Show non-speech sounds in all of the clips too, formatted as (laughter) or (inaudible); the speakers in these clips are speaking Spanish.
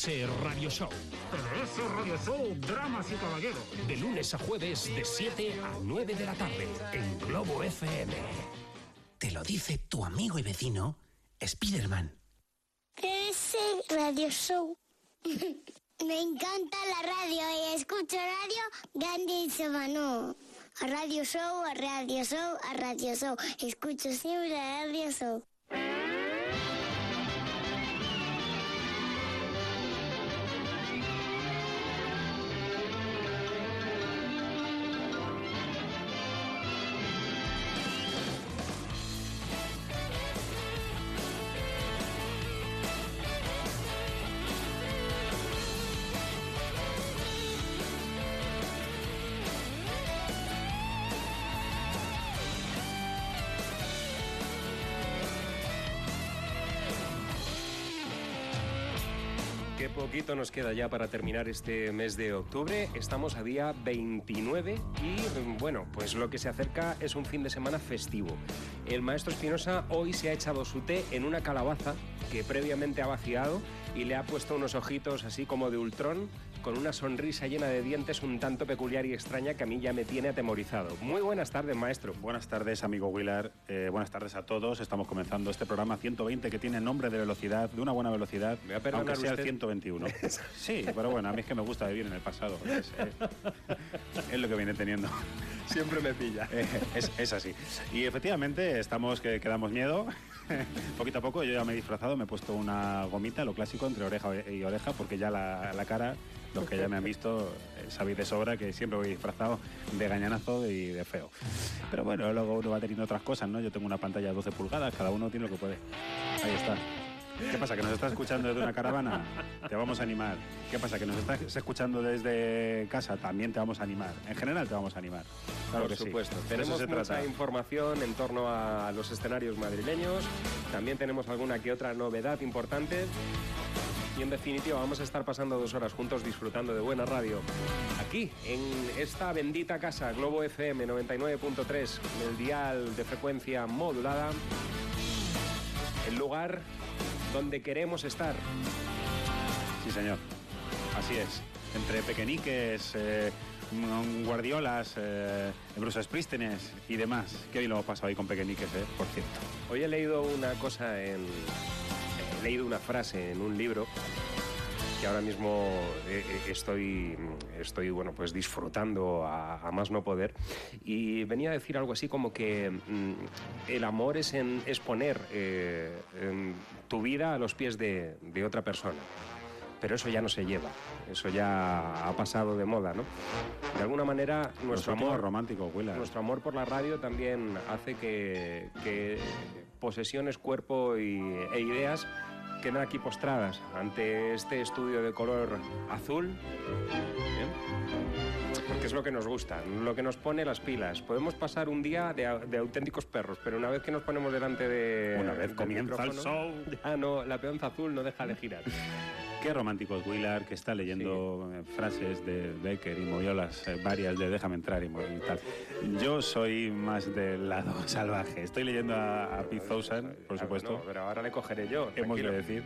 CDS Radio Show. CDS Radio Show, Dramas y Caballeros. De lunes a jueves, de 7 a 9 de la tarde, en Globo FM. Te lo dice tu amigo y vecino, Spiderman. Ese radio show. (laughs) Me encanta la radio y escucho radio grandísima, ¿no? A radio show, a radio show, a radio show. Escucho siempre a radio show. Nos queda ya para terminar este mes de octubre. Estamos a día 29 y bueno, pues lo que se acerca es un fin de semana festivo. El maestro Espinosa hoy se ha echado su té en una calabaza que previamente ha vaciado y le ha puesto unos ojitos así como de ultrón con una sonrisa llena de dientes un tanto peculiar y extraña que a mí ya me tiene atemorizado. Muy buenas tardes, maestro. Buenas tardes, amigo Willard. Eh, buenas tardes a todos. Estamos comenzando este programa 120 que tiene nombre de velocidad, de una buena velocidad, ¿Me va a perdonar aunque sea usted? el (laughs) 121. sí, pero bueno, a mí es que me gusta vivir en el pasado. Es, eh, es lo que viene teniendo. Siempre me pilla. Eh, es, es así. Y efectivamente estamos que, que damos miedo. (laughs) Poquito a poco yo ya me he disfrazado, me he puesto una gomita, lo clásico, entre oreja y oreja, porque ya la, la cara, los que ya me han visto, eh, sabéis de sobra que siempre voy disfrazado de gañanazo y de feo. Pero bueno, luego uno va teniendo otras cosas, ¿no? Yo tengo una pantalla de 12 pulgadas, cada uno tiene lo que puede. Ahí está. ¿Qué pasa? ¿Que nos estás escuchando desde una caravana? Te vamos a animar. ¿Qué pasa? ¿Que nos estás escuchando desde casa? También te vamos a animar. En general te vamos a animar. Claro Por que supuesto. Tenemos se mucha trata. información en torno a los escenarios madrileños. También tenemos alguna que otra novedad importante. Y en definitiva vamos a estar pasando dos horas juntos disfrutando de buena radio. Aquí, en esta bendita casa, Globo FM 99.3, en el dial de frecuencia modulada. El lugar donde queremos estar. Sí, señor. Así es. Entre pequeñiques, eh, guardiolas, eh, Bruce Sprístenes y demás. Qué bien lo hemos pasado ahí con pequeñiques, eh, por cierto. Hoy he leído una cosa en. He leído una frase en un libro que ahora mismo eh, eh, estoy, estoy bueno, pues disfrutando a, a más no poder. Y venía a decir algo así como que mm, el amor es, en, es poner eh, en tu vida a los pies de, de otra persona. Pero eso ya no se lleva, eso ya ha pasado de moda, ¿no? De alguna manera, nuestro amor románticos, Willard. nuestro amor por la radio también hace que, que posesiones, cuerpo y, e ideas queden aquí postradas ante este estudio de color azul. ¿bien? Porque es lo que nos gusta, lo que nos pone las pilas. Podemos pasar un día de, au- de auténticos perros, pero una vez que nos ponemos delante de. Una vez comienza el micrófono, Ya no, la peonza azul no deja de girar. Qué romántico es Willard, que está leyendo eh, frases de Becker y moviolas eh, varias de Déjame entrar y, tal. Yo soy más del lado (laughs) salvaje. Estoy leyendo a, a Pete Townsend, por supuesto. pero ahora le cogeré yo. hemos tranquilo. de decir.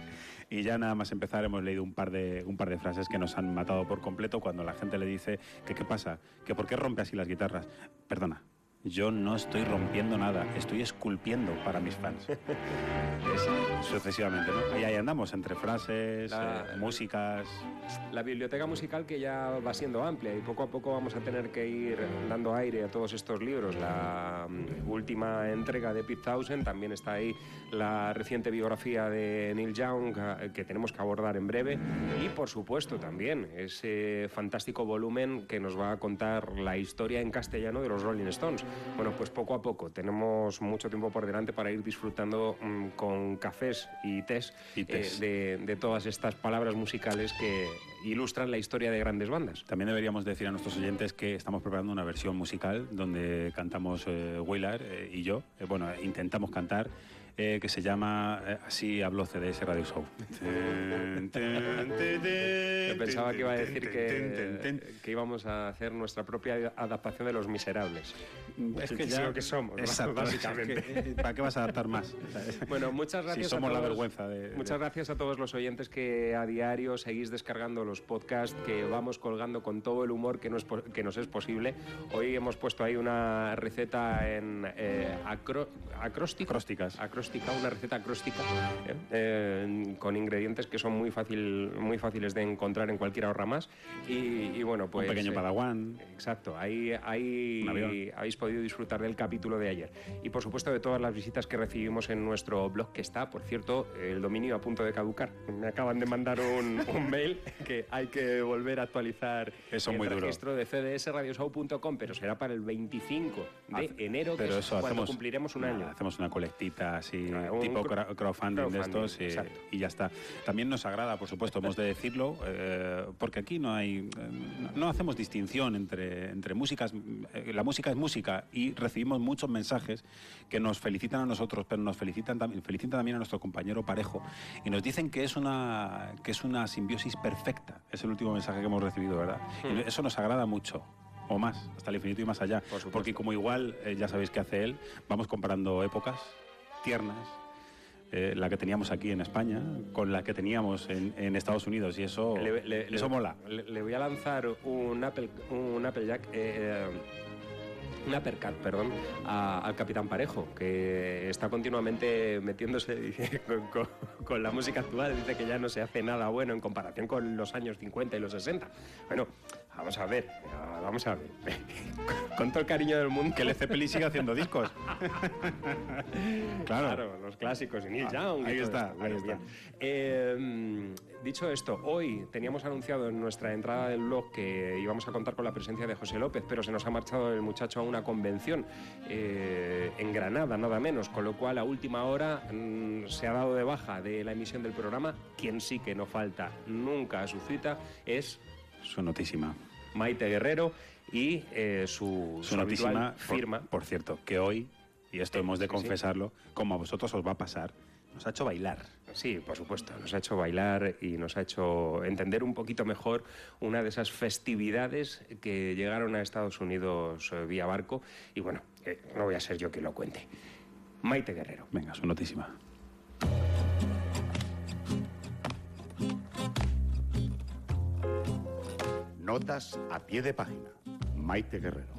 Y ya nada más empezar hemos leído un par de un par de frases que nos han matado por completo cuando la gente le dice que qué pasa, que por qué rompe así las guitarras. Perdona, yo no estoy rompiendo nada, estoy esculpiendo para mis fans. (laughs) Es sucesivamente, ¿no? Y ahí andamos entre frases, La- eh, músicas. La biblioteca musical que ya va siendo amplia y poco a poco vamos a tener que ir dando aire a todos estos libros. La mm, última entrega de Pete Townsend, también está ahí la reciente biografía de Neil Young eh, que tenemos que abordar en breve y por supuesto también ese fantástico volumen que nos va a contar la historia en castellano de los Rolling Stones. Bueno, pues poco a poco tenemos mucho tiempo por delante para ir disfrutando mm, con cafés y tés, Y eh, tés. de, de todas estas palabras musicales que ilustran la historia de grandes bandas. También deberíamos decir a nuestros oyentes que estamos preparando una versión musical donde cantamos eh, Willard eh, y yo. Eh, bueno, intentamos cantar. Eh, que se llama eh, Así habló CDS Radio Show. Yo pensaba que iba a decir que, que íbamos a hacer nuestra propia adaptación de Los Miserables. Es que ya lo que somos, Exacto, básicamente. (laughs) es que, (laughs) ¿Para qué vas a adaptar más? (laughs) Bueno, muchas gracias. Si somos a la todos, vergüenza de- de- Muchas gracias a todos los oyentes que a diario seguís descargando los podcasts que vamos colgando con todo el humor que nos, que nos es posible. Hoy hemos puesto ahí una receta en eh, acro- acróstico. Acrósticas. Acróstica, una receta acróstica eh, eh, con ingredientes que son muy, fácil, muy fáciles de encontrar en cualquier ahorra más. Y, y bueno, pues. Un pequeño eh, padawan. Exacto, ahí, ahí habéis podido disfrutar del capítulo de ayer. Y por supuesto de todas las visitas que recibimos en nuestro blog, que está, por cierto, el dominio a punto de caducar. Me acaban de mandar un, (laughs) un mail que hay que volver a actualizar Eso el muy duro. registro de cdsradioshow.com, pero será para el 25 de Hace- enero, que Pero es eso cuando hacemos, cumpliremos un año. Hacemos una colectita así, Ah, tipo cro- cra- crowdfunding, de crowdfunding, estos y, ya está. También nos agrada, por supuesto, hemos de decirlo, eh, porque aquí no hay, eh, no- hacemos distinción entre, entre músicas. eh, la música es música y recibimos muchos mensajes que nos felicitan a nosotros, pero nos felicitan, también felicitan también a nuestro compañero Parejo y nos dicen que es una, que es una simbiosis perfecta. Es el último mensaje que hemos recibido, ¿verdad? Y eso nos agrada mucho. O más, hasta el infinito y más allá. Porque como igual, eh, ya sabéis qué hace él, vamos comparando épocas tiernas, eh, la que teníamos aquí en España, con la que teníamos en, en Estados Unidos, y eso, Le- le- eso le- mola. Le, voy a lanzar un Apple, un Apple Jack, eh, un uppercut, perdón, a- al Capitán Parejo, que está continuamente metiéndose (laughs) con, con- con la música actual. Dice que ya no se hace nada bueno en comparación con los años 50 y los 60. Bueno, vamos a ver, vamos a ver. (laughs) Con todo el cariño del mundo. Que Led Zeppelin sigue haciendo discos. (laughs) claro. Claro, los clásicos y Neil Ah, Young. ahí está, esto. ahí Bueno, está. Eh, dicho esto, hoy teníamos anunciado en nuestra entrada del blog que íbamos a contar con la presencia de José López, pero se nos ha marchado el muchacho a una convención eh, en Granada, nada menos, con lo cual a última hora mm, se ha dado de baja de la emisión del programa. Quien sí que no falta nunca a su cita es Su notísima. Maite Guerrero y eh, su, Su notísima, firma. Por, cierto, que hoy, y esto hemos de sí, sí. confesarlo, como a vosotros os va a pasar, nos ha hecho bailar. Sí, por supuesto. Nos ha hecho bailar y nos ha hecho entender un poquito mejor una de esas festividades que llegaron a Estados Unidos eh, vía barco. Y bueno, eh, no voy a ser yo quien lo cuente. Maite Guerrero. Venga, su notísima. Notas a pie de página. Maite Guerrero.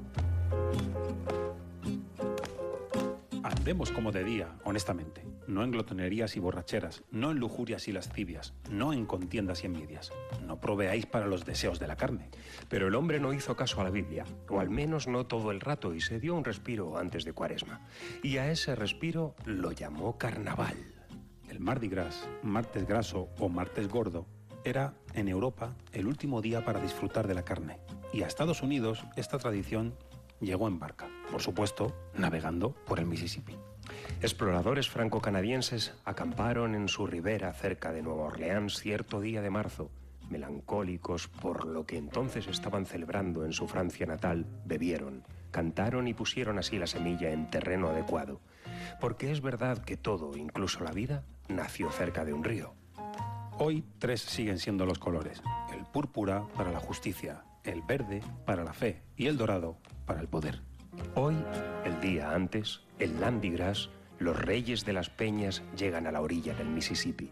Andemos como de día, honestamente, no en glotonerías y borracheras, no en lujurias y lascivias, no en contiendas y envidias. No proveáis para los deseos de la carne. Pero el hombre no hizo caso a la Biblia, o al menos no todo el rato, y se dio un respiro antes de Cuaresma. Y a ese respiro lo llamó carnaval. El Mardi Gras, martes graso o martes gordo, era en Europa el último día para disfrutar de la carne. Y a Estados Unidos esta tradición llegó en barca, por supuesto, navegando por el Mississippi. Exploradores franco-canadienses acamparon en su ribera cerca de Nueva Orleans cierto día de marzo. Melancólicos por lo que entonces estaban celebrando en su Francia natal, bebieron, cantaron y pusieron así la semilla en terreno adecuado. Porque es verdad que todo, incluso la vida, nació cerca de un río. Hoy tres siguen siendo los colores. El púrpura para la justicia, el verde para la fe y el dorado para el poder. Hoy, el día antes, en Landy Grass, los reyes de las peñas llegan a la orilla del Mississippi,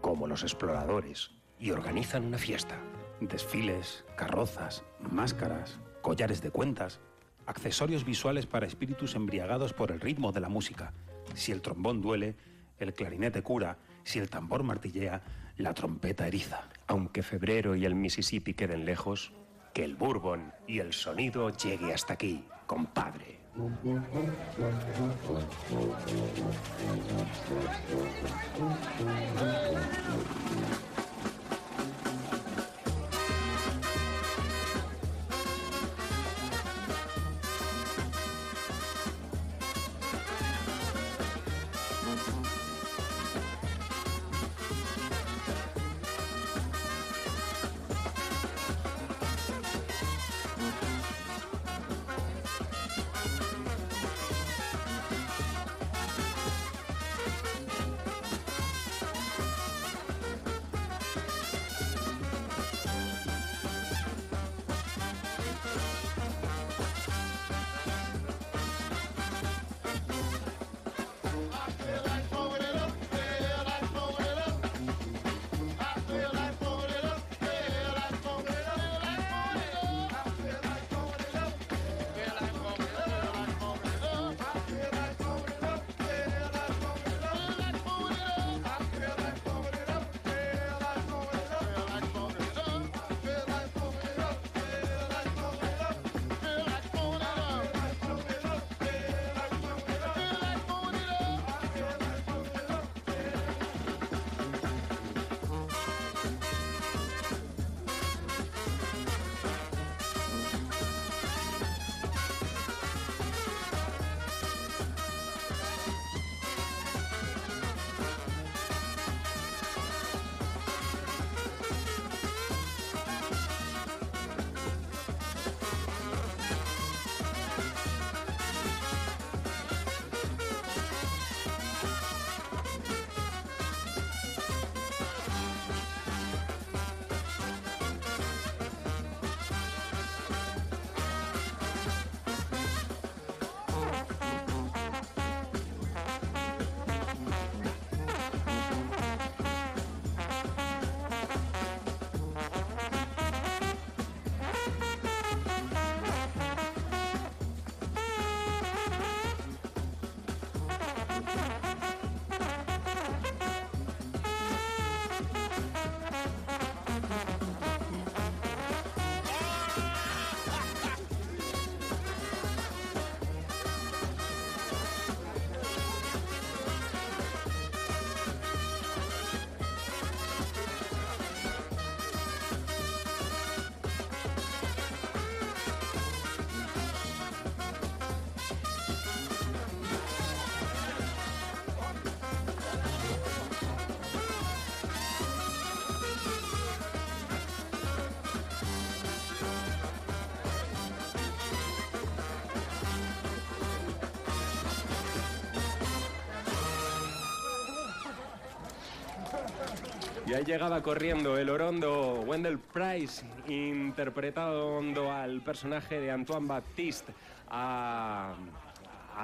como los exploradores, y organizan una fiesta. Desfiles, carrozas, máscaras, collares de cuentas, accesorios visuales para espíritus embriagados por el ritmo de la música. Si el trombón duele, el clarinete cura, si el tambor martillea, la trompeta eriza. Aunque febrero y el Mississippi queden lejos, que el bourbon y el sonido llegue hasta aquí, compadre. Y ahí llegaba corriendo el orondo Wendell Price, interpretando al personaje de Antoine Baptiste,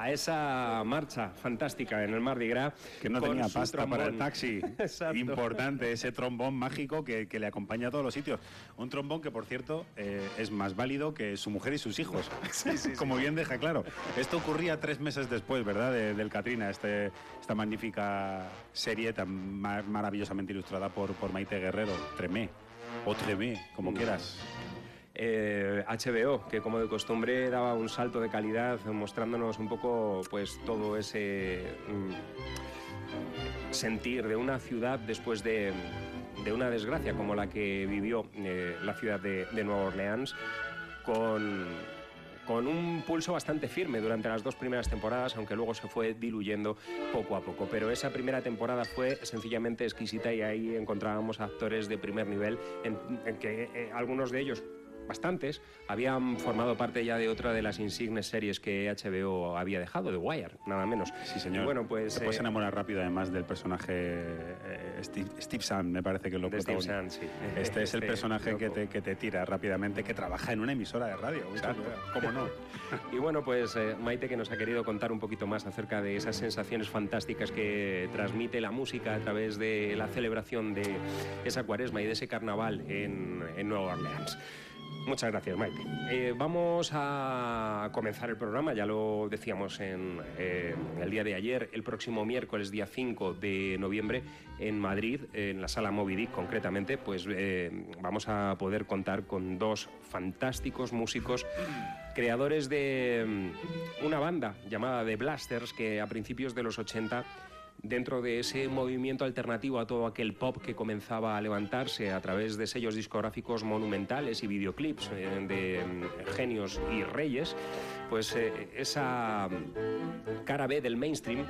a esa marcha fantástica en el Mardi Gras. Que no tenía pasta para el taxi. (laughs) Exacto. Importante, ese trombón mágico que, que le acompaña a todos los sitios. Un trombón que, por cierto, eh, es más válido que su mujer y sus hijos. (laughs) Como bien deja claro. Esto ocurría tres meses después, ¿verdad? de- del Katrina, este, esta magnífica serie tan ma- maravillosamente ilustrada por, por Maite Guerrero. Tremé. O Tremé, como quieras. Eh, HBO, que como de costumbre daba un salto de calidad mostrándonos un poco pues todo ese mm, sentir de una ciudad después de, de una desgracia como la que vivió eh, la ciudad de, Nueva Orleans con, con un pulso bastante firme durante las dos primeras temporadas, aunque luego se fue diluyendo poco a poco. Pero esa primera temporada fue sencillamente exquisita y ahí encontrábamos actores de primer nivel, en que eh, algunos de ellos bastantes, habían formado parte ya de otra de las insignes series que HBO había dejado, The Wire, nada menos. Sí, señor. Y bueno, pues... Te puedes eh, enamorar rápido, además, del personaje eh, Steve, Steve Zahn, me parece que lo de Steve. Zahn, sí. Este (laughs) es el Este personaje que te, que te tira rápidamente, que trabaja en una emisora de radio. Exacto. ¿Cómo no? (laughs) Y bueno, pues eh, Maite que nos ha querido contar un poquito más acerca de esas sensaciones fantásticas que transmite la música a través de la celebración de esa cuaresma y de ese carnaval en, en Nueva Orleans. Muchas gracias, Maite. Eh, vamos a comenzar el programa, ya lo decíamos en, eh, el día de ayer, el próximo miércoles, día 5 de noviembre, en Madrid, en la sala Moby Dick concretamente, pues eh, vamos a poder contar con dos fantásticos músicos creadores de mm, una banda llamada The Blasters que a principios de los 80 dentro de ese movimiento alternativo a todo aquel pop que comenzaba a levantarse a través de sellos discográficos monumentales y videoclips eh, de mm, genios y reyes, pues eh, esa mm, cara B del mainstream,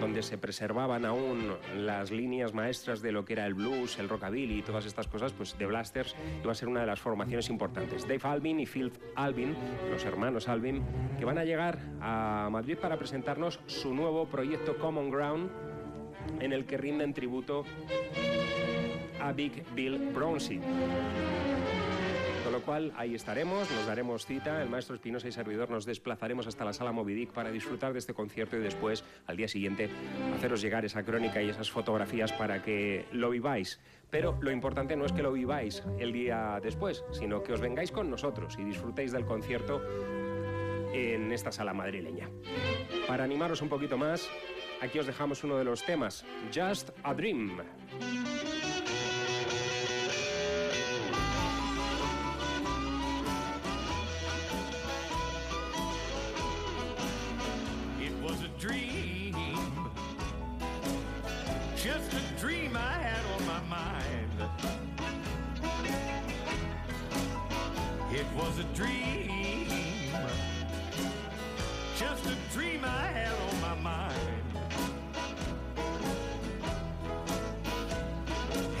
donde se preservaban aún las líneas maestras de lo que era el blues, el rockabilly y todas estas cosas, pues The Blasters iba a ser una de las formaciones importantes. Dave Albin y Phil Albin, los hermanos Albin, que van a llegar a Madrid para presentarnos su nuevo proyecto Common Ground, en el que rinden tributo a Big Bill Brownsie. Lo cual, ahí estaremos, nos daremos cita, el maestro Espinosa y servidor nos desplazaremos hasta la sala Moby Dick para disfrutar de este concierto y después, al día siguiente, haceros llegar esa crónica y esas fotografías para que lo viváis. Pero lo importante no es que lo viváis el día después, sino que os vengáis con nosotros y disfrutéis del concierto en esta sala madrileña. Para animaros un poquito más, aquí os dejamos uno de los temas, Just a Dream. A dream, just a dream I had on my mind.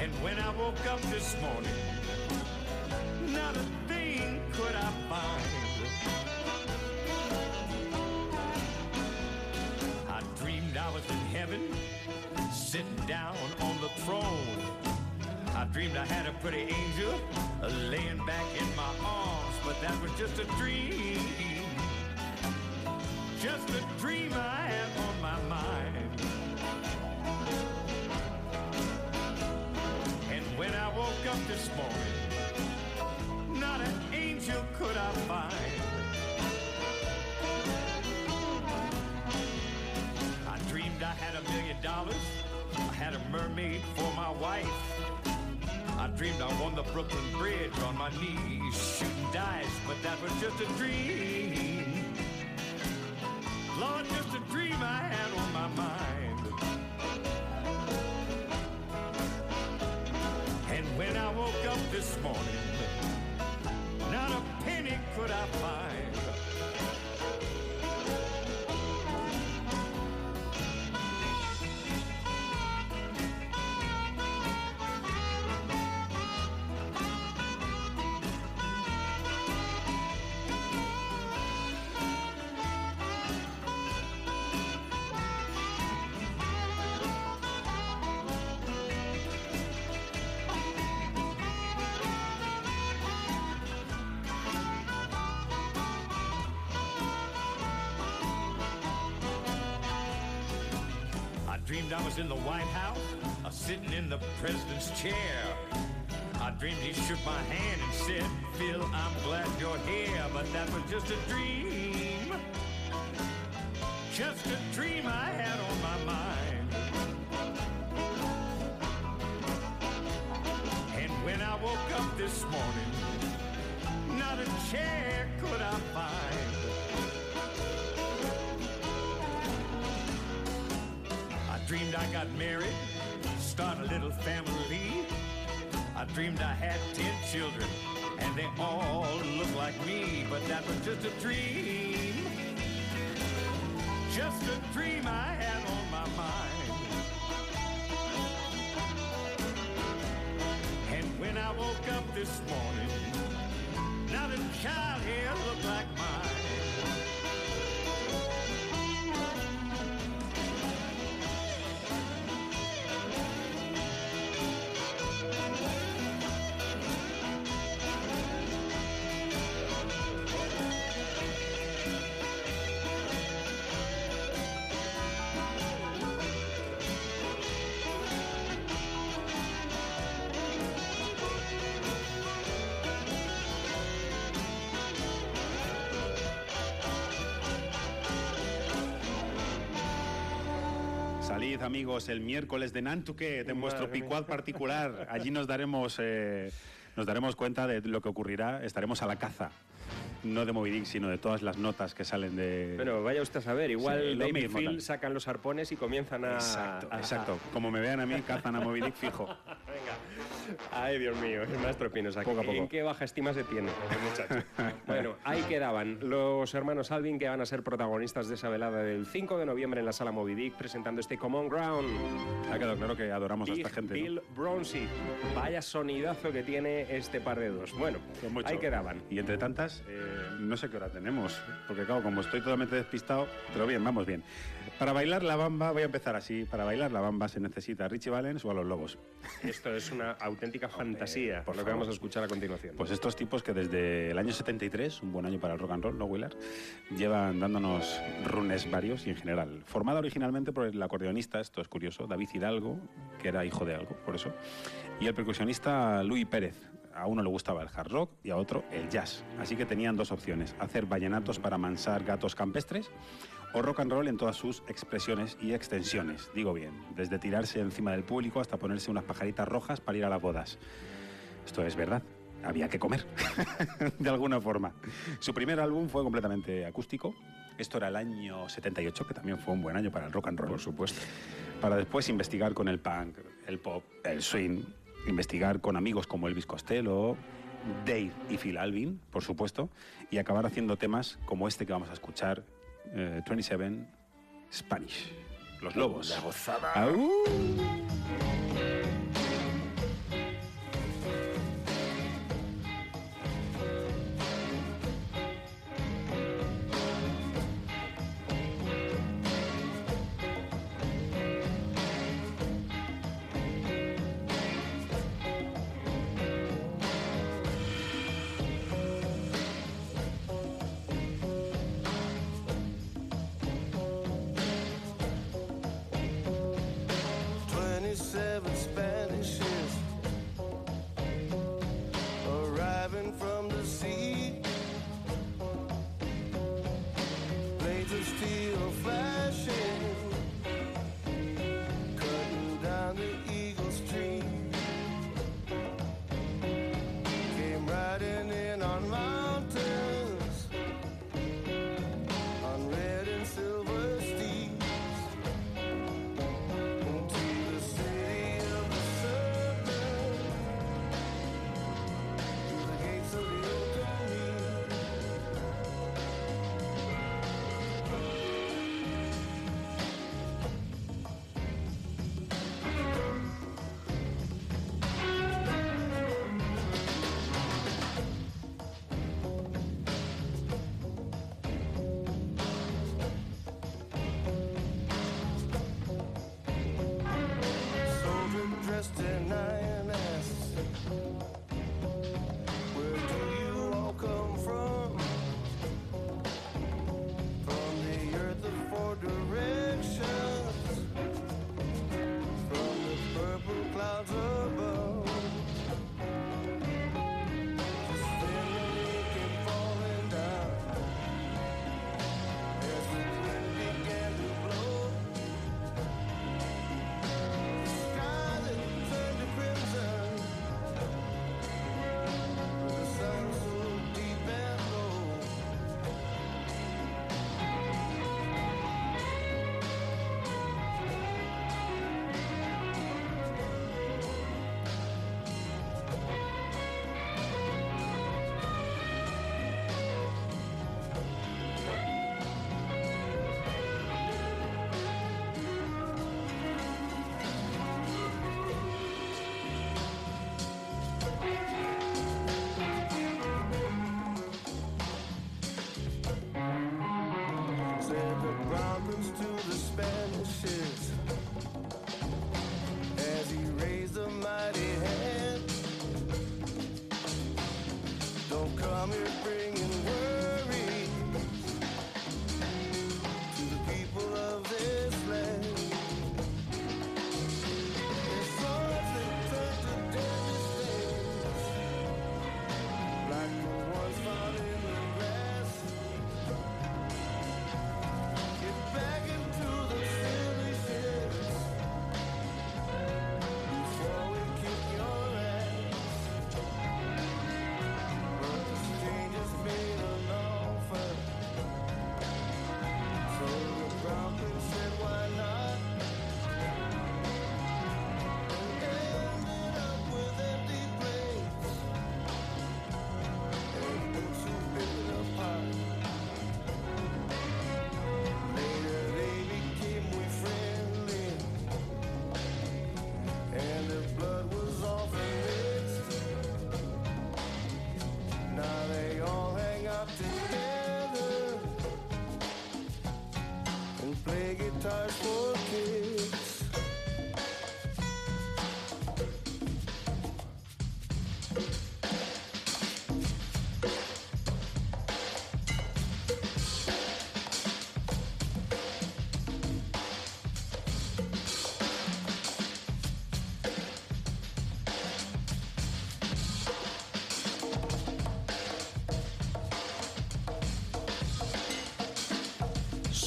And when I woke up this morning, not a thing could I find. I dreamed I was in heaven, sitting down on the throne. I dreamed I had a pretty angel laying back in my arms, but that was just a dream. Just a dream I had on my mind. And when I woke up this morning, not an angel could I find. I dreamed I had a million dollars. I had a mermaid for my wife. I dreamed I won the Brooklyn Bridge on my knees, shooting dice, but that was just a dream. Lord, just a dream I had on my mind. And when I woke up this morning, not a penny could I find. I was in the White House, uh, sitting in the president's chair. I dreamed he shook my hand and said, Phil, I'm glad you're here, but that was just a dream. Just a dream I had on my mind. And when I woke up this morning, not a chair could I find. Got married, start a little family. I dreamed I had ten children, and they all looked like me, but that was just a dream. Just a dream I had on my mind. And when I woke up this morning, not a child here looked like mine. Salid, amigos, el miércoles de Nantucket en vuestro picuad particular. Allí nos daremos, eh, nos daremos cuenta de lo que ocurrirá. Estaremos a la caza. No de Moby Dick, sino de todas las notas que salen de... Bueno, vaya usted a saber, igual Sí, y mismo, Phil sacan los arpones y comienzan a... Exacto, a- exacto. Como me vean a mí, cazan a Moby Dick fijo. (laughs) Venga. Ay, Dios mío, el maestro Pino. sea, Poco a poco. ¿En qué baja estima se tiene (laughs) muchacho? bueno, ahí quedaban los hermanos Alvin que van a ser protagonistas de esa velada del 5 de noviembre en la sala Moby Dick presentando este Common Ground. Ha quedado claro que adoramos a esta gente. ¿no? Bill Bronzy. Vaya sonidazo que tiene este par de dos. Bueno, Pues ahí quedaban. Y entre tantas, eh, no sé qué hora tenemos, porque claro, como estoy totalmente despistado, pero bien, vamos bien. Para bailar la bamba, voy a empezar así, para bailar la bamba se necesita a Richie Valens o a los Lobos. Esto es una auténtica fantasía, por lo que vamos a escuchar a continuación. Pues estos tipos que desde el año 73, un buen año para el rock and roll, ¿no, Willard? Llevan dándonos runes varios y en general. Formada originalmente por el acordeonista, esto es curioso, David Hidalgo, que era hijo de algo, por eso, y el percusionista Luis Pérez. A uno le gustaba el hard rock y a otro el jazz. Así que tenían dos opciones, hacer vallenatos para mansar gatos campestres o rock and roll en todas sus expresiones y extensiones. Digo bien, desde tirarse encima del público hasta ponerse unas pajaritas rojas para ir a las bodas. Esto es verdad. Había que comer, (laughs) de alguna forma. Su primer álbum fue completamente acústico. Esto era el año 78, que también fue un buen año para el rock and roll. Por supuesto. Para después investigar con el punk, el pop, el swing, investigar con amigos como Elvis Costello, Dave y Phil Alvin, por supuesto, y acabar haciendo temas como este que vamos a escuchar, eh, 27 Spanish. Los lobos. La gozada.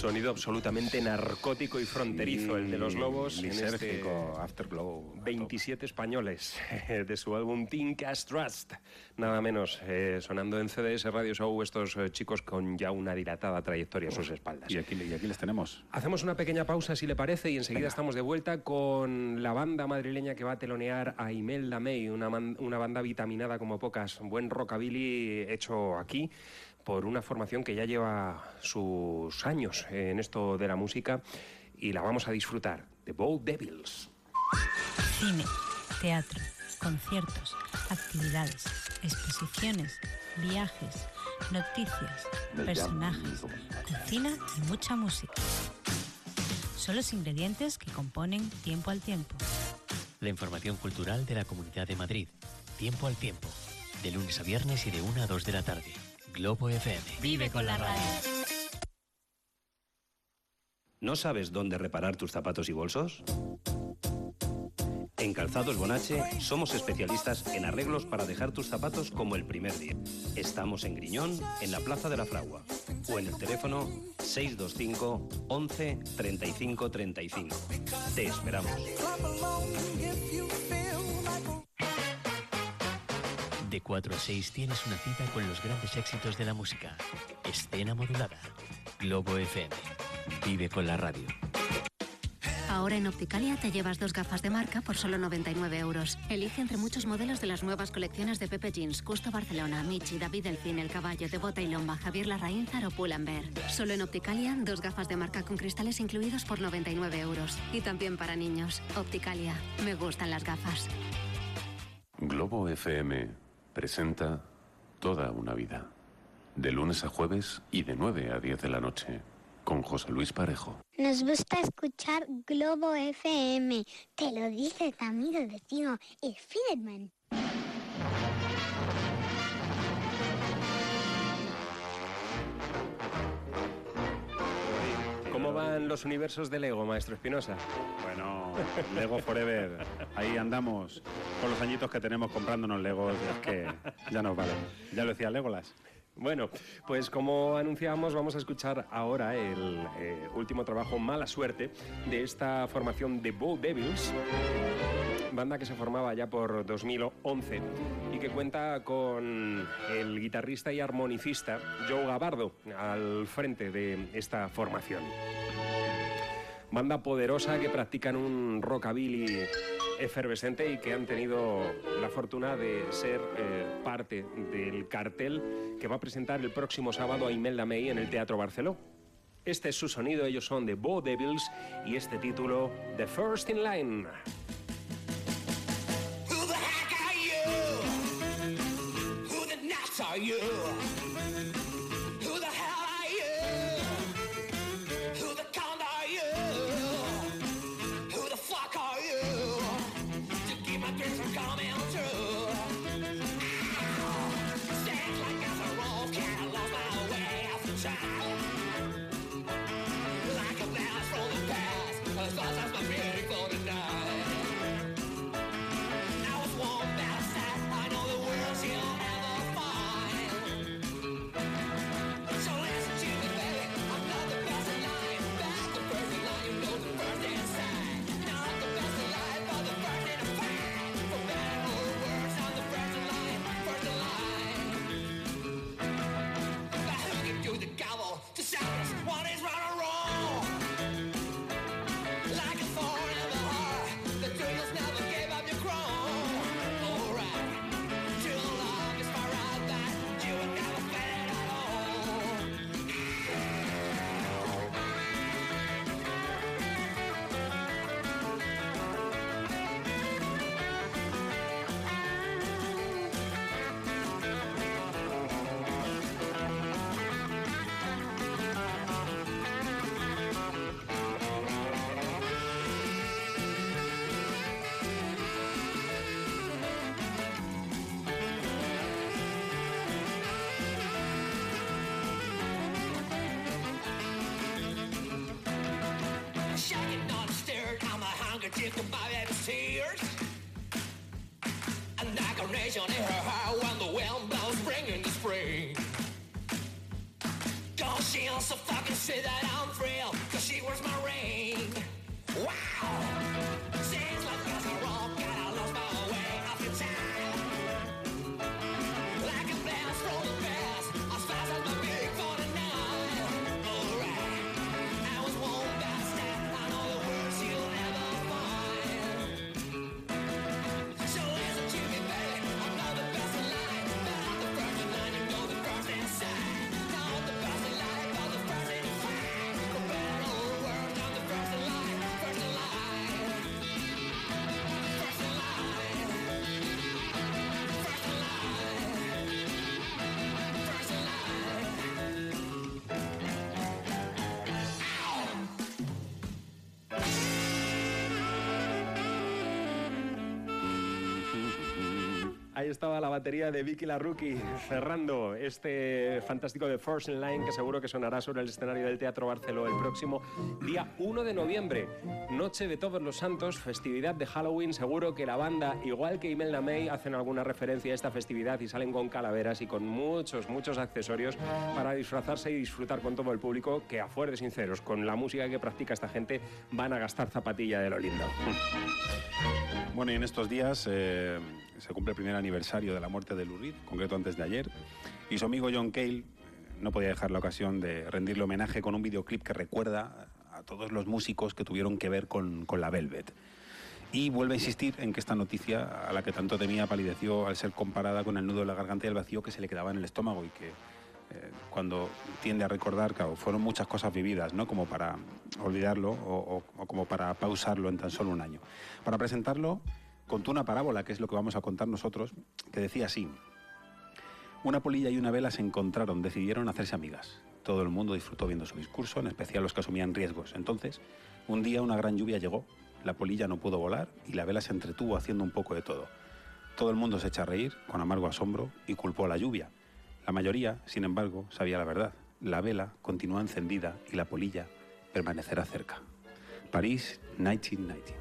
Sonido absolutamente narcótico y fronterizo, el de los lobos. en este Afterglow. 27 españoles (laughs) de su álbum Teen Cash Trust. Nada menos, eh, sonando en CDS Radio Show estos eh, chicos con ya una dilatada trayectoria a sus espaldas. Y aquí, y aquí les tenemos. Hacemos una pequeña pausa, si le parece, y enseguida estamos de vuelta con la banda madrileña que va a telonear a Imelda May, una, man- una banda vitaminada como pocas. Buen rockabilly hecho aquí por una formación que ya lleva sus años en esto de la música y la vamos a disfrutar. The Bold Devils. Cine, teatro, conciertos, actividades, exposiciones, viajes, noticias, personajes, cocina y mucha música. Son los ingredientes que componen Tiempo al Tiempo. La información cultural de la Comunidad de Madrid. Tiempo al tiempo. De lunes a viernes y de 1 a 2 de la tarde. Globo FM. Vive con la radio. ¿No sabes dónde reparar tus zapatos y bolsos? En Calzados Bonache somos especialistas en arreglos para dejar tus zapatos como el primer día. Estamos en Griñón, en la Plaza de la Fragua, o en el teléfono 625 11 35 35. Te esperamos. De 4 a 6 tienes una cita con los grandes éxitos de la música. Escena modulada. Globo FM. Vive con la radio. Ahora en Opticalia te llevas dos gafas de marca por solo 99 euros. Elige entre muchos modelos de las nuevas colecciones de Pepe Jeans, Custo Barcelona, Michi, David Delfín, El Caballo, de Bota y Lomba, Javier Larraínzar o Pull&Bear. Solo en Opticalia, dos gafas de marca con cristales incluidos por 99 euros. Y también para niños. Opticalia. Me gustan las gafas. Globo FM presenta Toda una vida. De lunes a jueves y de 9 a 10 de la noche. Con José Luis Parejo. Nos gusta escuchar Globo FM. Te lo dice tu amigo vecino, el Fiderman. ¿Cómo van los universos de Lego, maestro Espinosa? Bueno, Lego Forever. Ahí andamos con los añitos que tenemos comprándonos Legos. Es que ya nos vale. Ya lo decía Legolas. Bueno, pues como anunciábamos, vamos a escuchar ahora el eh, último trabajo Mala Suerte de esta formación de Bow Devils, banda que se formaba ya por 2011 y que cuenta con el guitarrista y armonicista Joe Gabardo al frente de esta formación. Banda poderosa que practican un rockabilly efervescente y que han tenido la fortuna de ser eh, parte del cartel que va a presentar el próximo sábado a Imelda May en el Teatro Barceló. Este es su sonido, ellos son The Bo Devils y este título, The First in Line. Who the heck are you? Who the nuts? Ahí estaba la batería de Vicky la Rookie cerrando este fantástico de First in Line que seguro que sonará sobre el escenario del Teatro Barceló el próximo día 1 de noviembre. Noche de Todos los Santos, festividad de Halloween. Seguro que la banda, igual que Imelda May, hacen alguna referencia a esta festividad y salen con calaveras y con muchos, muchos accesorios para disfrazarse y disfrutar con todo el público que, a fuer de sinceros, con la música que practica esta gente, van a gastar zapatilla de lo lindo. Bueno, y en estos días eh, se cumple el primer aniversario de la muerte de Lou Reed, concreto antes de ayer, y su amigo John Cale eh, no podía dejar la ocasión de rendirle homenaje con un videoclip que recuerda a todos los músicos que tuvieron que ver con, con la Velvet. Y vuelve a insistir en que esta noticia, a la que tanto temía, palideció al ser comparada con el nudo de la garganta y el vacío que se le quedaba en el estómago y que eh, cuando tiende a recordar, claro, fueron muchas cosas vividas, ¿no? Como para olvidarlo o, o- o como para pausarlo en tan solo un año. Para presentarlo, contó una parábola, que es lo que vamos a contar nosotros, que decía así. Una polilla y una vela se encontraron, decidieron hacerse amigas. Todo el mundo disfrutó viendo su discurso, en especial los que asumían riesgos. Entonces, un día una gran lluvia llegó, la polilla no pudo volar y la vela se entretuvo haciendo un poco de todo. Todo el mundo se echa a reír, con amargo asombro, y culpó a la lluvia. La mayoría, sin embargo, sabía la verdad. La vela continúa encendida y la polilla permanecerá cerca. París, 1990.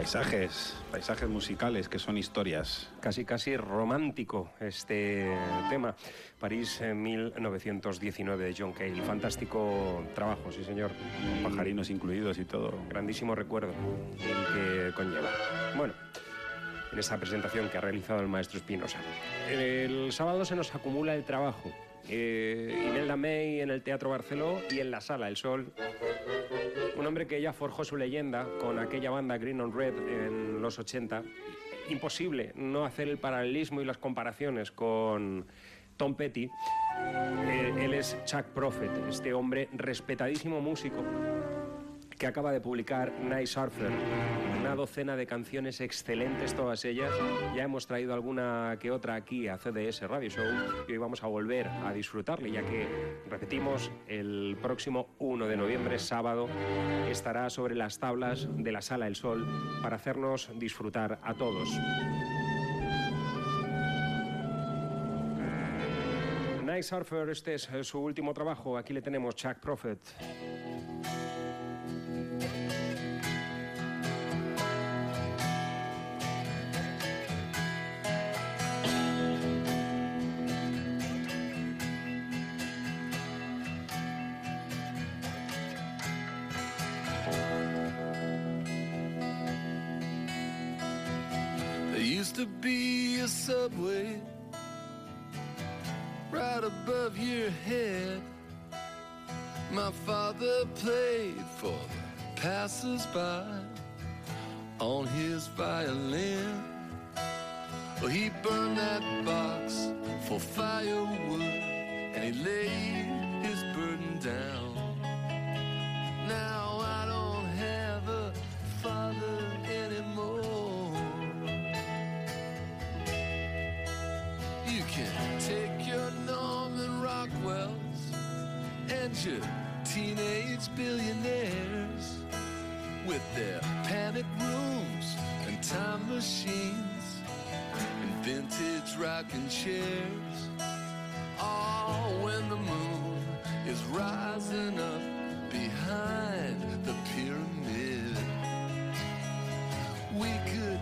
Paisajes, paisajes musicales que son historias. Casi, casi romántico este tema. París en 1919 de John Cale. Fantástico trabajo, sí señor. Pajarinos incluidos y todo. Grandísimo recuerdo el que conlleva. Bueno, en esta presentación que ha realizado el maestro Espinosa. El sábado se nos acumula el trabajo. Eh, Imelda May en el Teatro Barceló y en la Sala El Sol. Un hombre que ya forjó su leyenda con aquella banda Green on Red en los 80. Imposible no hacer el paralelismo y las comparaciones con Tom Petty. Eh, él es Chuck Prophet, este hombre respetadísimo músico que acaba de publicar Night Surfer. Una docena de canciones excelentes, todas ellas. Ya hemos traído alguna que otra aquí a CDS Radio Show y hoy vamos a volver a disfrutarle, ya que, repetimos, el próximo 1 de noviembre, sábado, estará sobre las tablas de la Sala El Sol para hacernos disfrutar a todos. Night Surfer, este es su último trabajo. Aquí le tenemos Chuck Prophet. Subway right above your head. My father played for the passers-by on his violin. Well, he burned that box for firewood and he laid his burden down. Teenage billionaires with their panic rooms and time machines and vintage rocking chairs. Oh, when the moon is rising up behind the pyramid, we could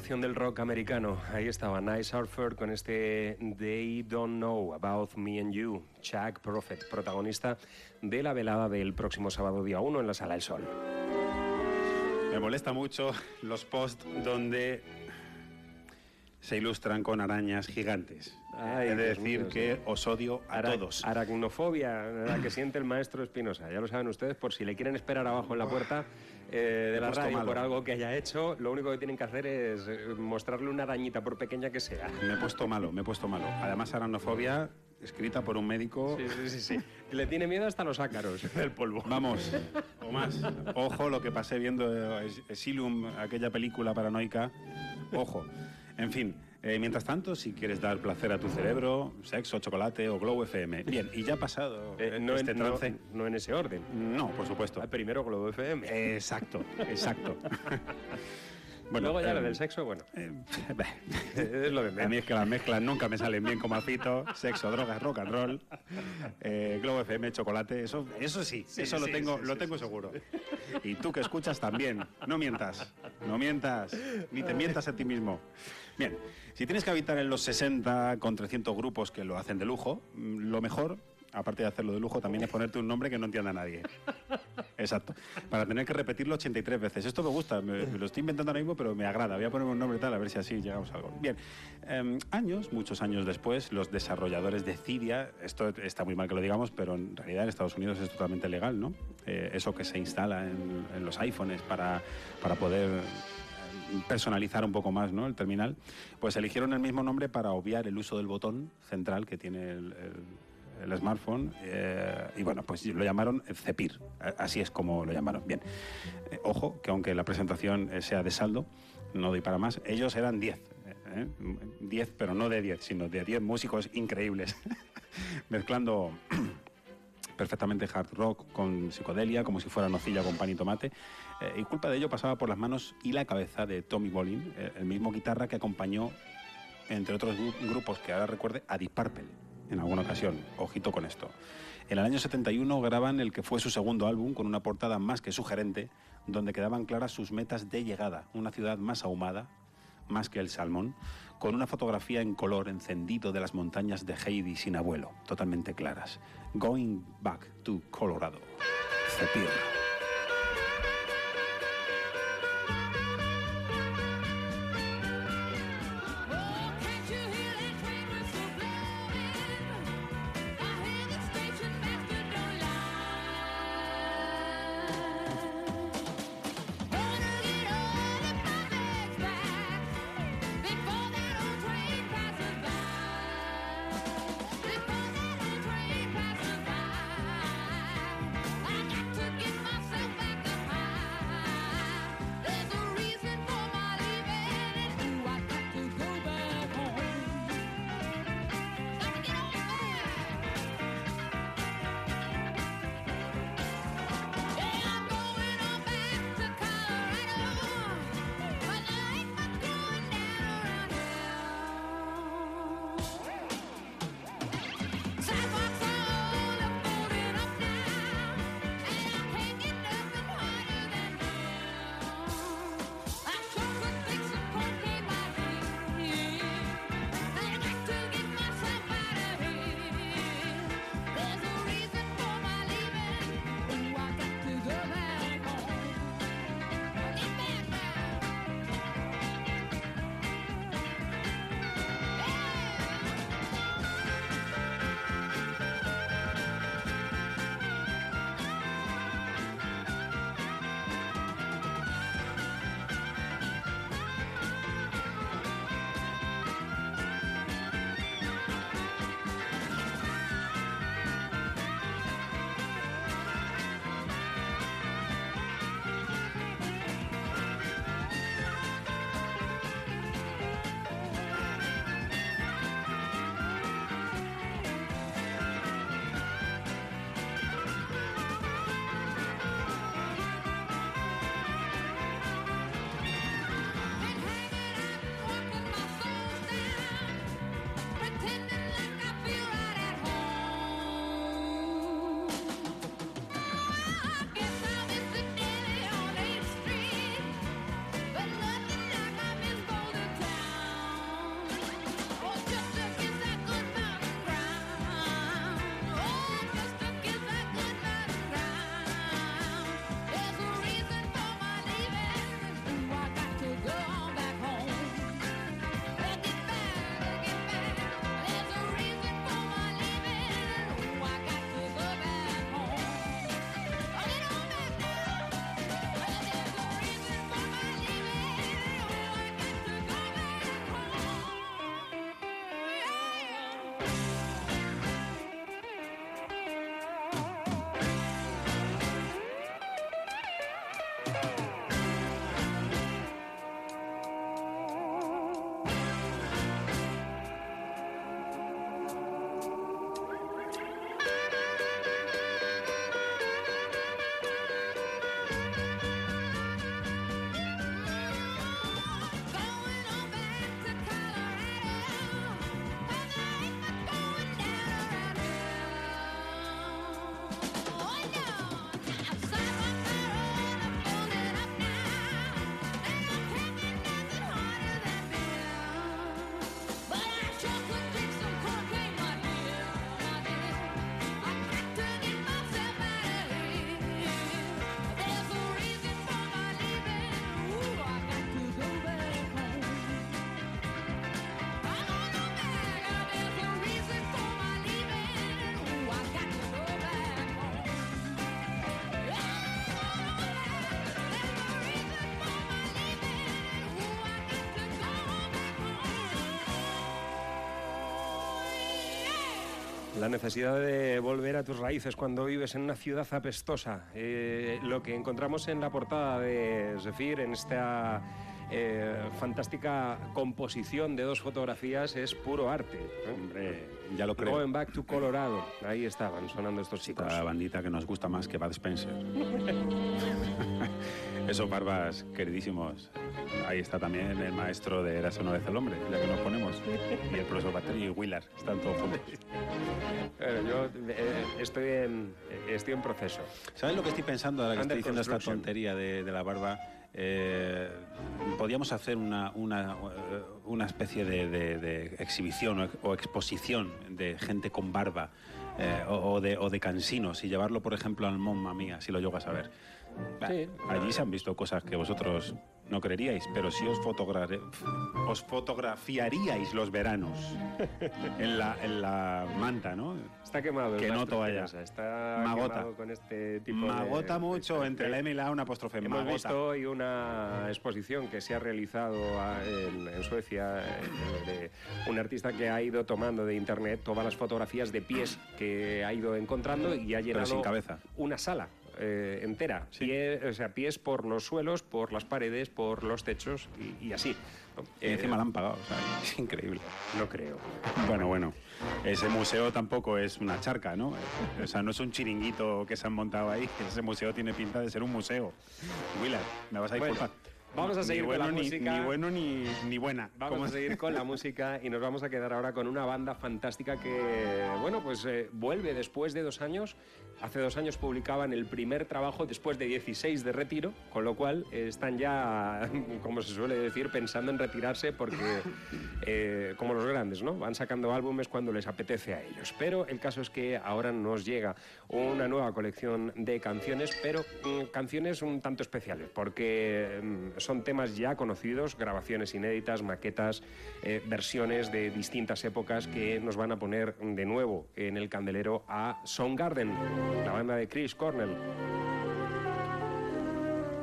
Elevación del rock americano. Ahí estaba Nice Hartford con este They Don't Know About Me and You. Chuck Prophet, protagonista de la velada del próximo sábado día 1 en la Sala del Sol. Me molesta mucho los posts donde se ilustran con arañas gigantes. Ay, He de decir mío, que sí. os odio a Ara- todos. Aracnofobia, la que siente el maestro Espinosa. Ya lo saben ustedes, por si le quieren esperar abajo en la puerta eh, de la radio malo. por algo que haya hecho, lo único que tienen que hacer es eh, mostrarle una arañita, por pequeña que sea. Me he puesto malo, me he puesto malo. Además, aranofobia, escrita por un médico... Sí, sí, sí, sí. Le tiene miedo hasta los ácaros (laughs) del polvo. Vamos, o más. Ojo lo que pasé viendo eh, Asylum, aquella película paranoica. Ojo. En fin, eh, mientras tanto, si quieres dar placer a tu cerebro, sexo, chocolate o Glow FM. Bien, y ya ha pasado Eh, no, este en, no- trance. no en ese orden. No, por supuesto. Primero Globo FM. Exacto, exacto. (laughs) Luego ya eh, lo del sexo, bueno. (laughs) es lo de (laughs) A mí es que las mezclas nunca me salen bien como afito. Sexo, drogas, rock and roll. Eh, Globo FM, chocolate, eso, eso sí, Sí, eso lo tengo, sí, lo tengo seguro. Y tú que escuchas también, no mientas, no mientas, ni te mientas a ti mismo. Bien, si tienes que habitar en los 60 con 300 grupos que lo hacen de lujo, mm, lo mejor, aparte de hacerlo de lujo, también es ponerte un nombre que no entienda nadie. (laughs) Exacto. Para tener que repetirlo 83 veces. Esto me gusta, me, me lo estoy inventando ahora mismo, pero me agrada. Voy a poner un nombre tal, a ver si así llegamos a algo. Bien, em, años, muchos años después, los desarrolladores de Cydia, esto está muy mal que lo digamos, pero en realidad en Estados Unidos es totalmente legal, ¿no? Eh, eso que se instala en, en los iPhones para, para poder personalizar un poco más ¿no? el terminal, pues eligieron el mismo nombre para obviar el uso del botón central que tiene el, smartphone eh, y bueno, pues lo llamaron Cepir, así es como lo llamaron. Bien, Eh, ojo, que aunque la presentación eh, sea de saldo, no doy para más, ellos eran 10, ¿eh? 10 pero no de 10, sino de 10 músicos increíbles, (laughs) mezclando (clears throat) perfectamente hard rock con psicodelia, como si fuera nocilla con pan y tomate. Eh, y culpa de ello pasaba por las manos y la cabeza de Tommy Bolin, eh, el mismo guitarra que acompañó, entre otros gru- grupos que ahora recuerde, a Deep en alguna ocasión. Ojito con esto. En el año 71 graban el que fue su segundo álbum con una portada más que sugerente, donde quedaban claras sus metas de llegada, una ciudad más ahumada, más que el salmón, con una fotografía en color encendido de las montañas de Heidi sin abuelo, totalmente claras. Going Back to Colorado. Cepir. La necesidad de volver a tus raíces cuando vives en una ciudad apestosa. Eh, lo que encontramos en la portada de Zephyr, en esta eh, fantástica composición de dos fotografías, es puro arte. Hombre, ya lo creo. Going back to Colorado. Ahí estaban sonando estos chicos. Esta bandita que nos gusta más que Bud Spencer. (laughs) Esos barbas queridísimos. Ahí está también el maestro de Eras una vez el hombre, ya que nos ponemos. Y el profesor Battery y Willard, están todos juntos. Bueno, yo eh, estoy, en, estoy en proceso. ¿Sabes lo que estoy pensando ahora que Under estoy diciendo esta tontería de, de la barba? Eh, podríamos hacer una, una, eh, una especie de, de- de exhibición o, o exposición de gente con barba eh, o, o de, o de cansinos y llevarlo, por ejemplo, al Mamma Mía, si lo llegas a ver. Sí. Allí se han visto cosas que vosotros no creeríais, pero sí os, fotogra- os fotografiaríais los veranos (laughs) en la, en la manta, ¿no? Está quemado. Que no toalla. Está Magota. quemado con este tipo de- Magota mucho entre la M y la A, una apóstrofe. Hemos Magota. visto hoy una exposición que se ha realizado en, en Suecia de un artista que ha ido tomando de internet todas las fotografías de pies que ha ido encontrando y ha Pero llenado sin cabeza. una sala eh, entera. Pie- o sea, pies por los suelos, por las paredes, por los techos y, y así. ¿no? Y Eh, encima la han pagado, o sea, (laughs) es increíble. No creo. Bueno, bueno, ese museo tampoco es una charca, ¿no? O sea, no es un chiringuito que se han montado ahí. Ese museo tiene pinta de ser un museo. Willard, me vas a Bueno, disculpar. Vamos a seguir con la ni- música. Ni bueno ni, ni buena. Vamos ¿Cómo a se- seguir con la (laughs) música y nos vamos a quedar ahora con una banda fantástica que, bueno, pues eh, vuelve después de dos años. Hace dos años publicaban el primer trabajo después de 16 de retiro, con lo cual eh, están ya, (laughs) como se suele decir, pensando en retirarse porque, (laughs) eh, como los grandes, ¿no? Van sacando álbumes cuando les apetece a ellos. Pero el caso es que ahora nos llega una nueva colección de canciones, pero mm, canciones un tanto especiales, porque mm, son temas ya conocidos, grabaciones inéditas, maquetas, eh, versiones de distintas épocas que nos van a poner de nuevo en el candelero a Soundgarden, la banda de Chris Cornell.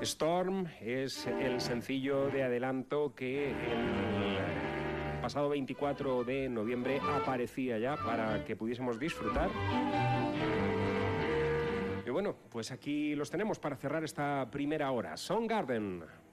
Storm es el sencillo de adelanto que el pasado 24 de noviembre aparecía ya para que pudiésemos disfrutar. Y bueno, pues aquí los tenemos para cerrar esta primera hora. Soundgarden. Thank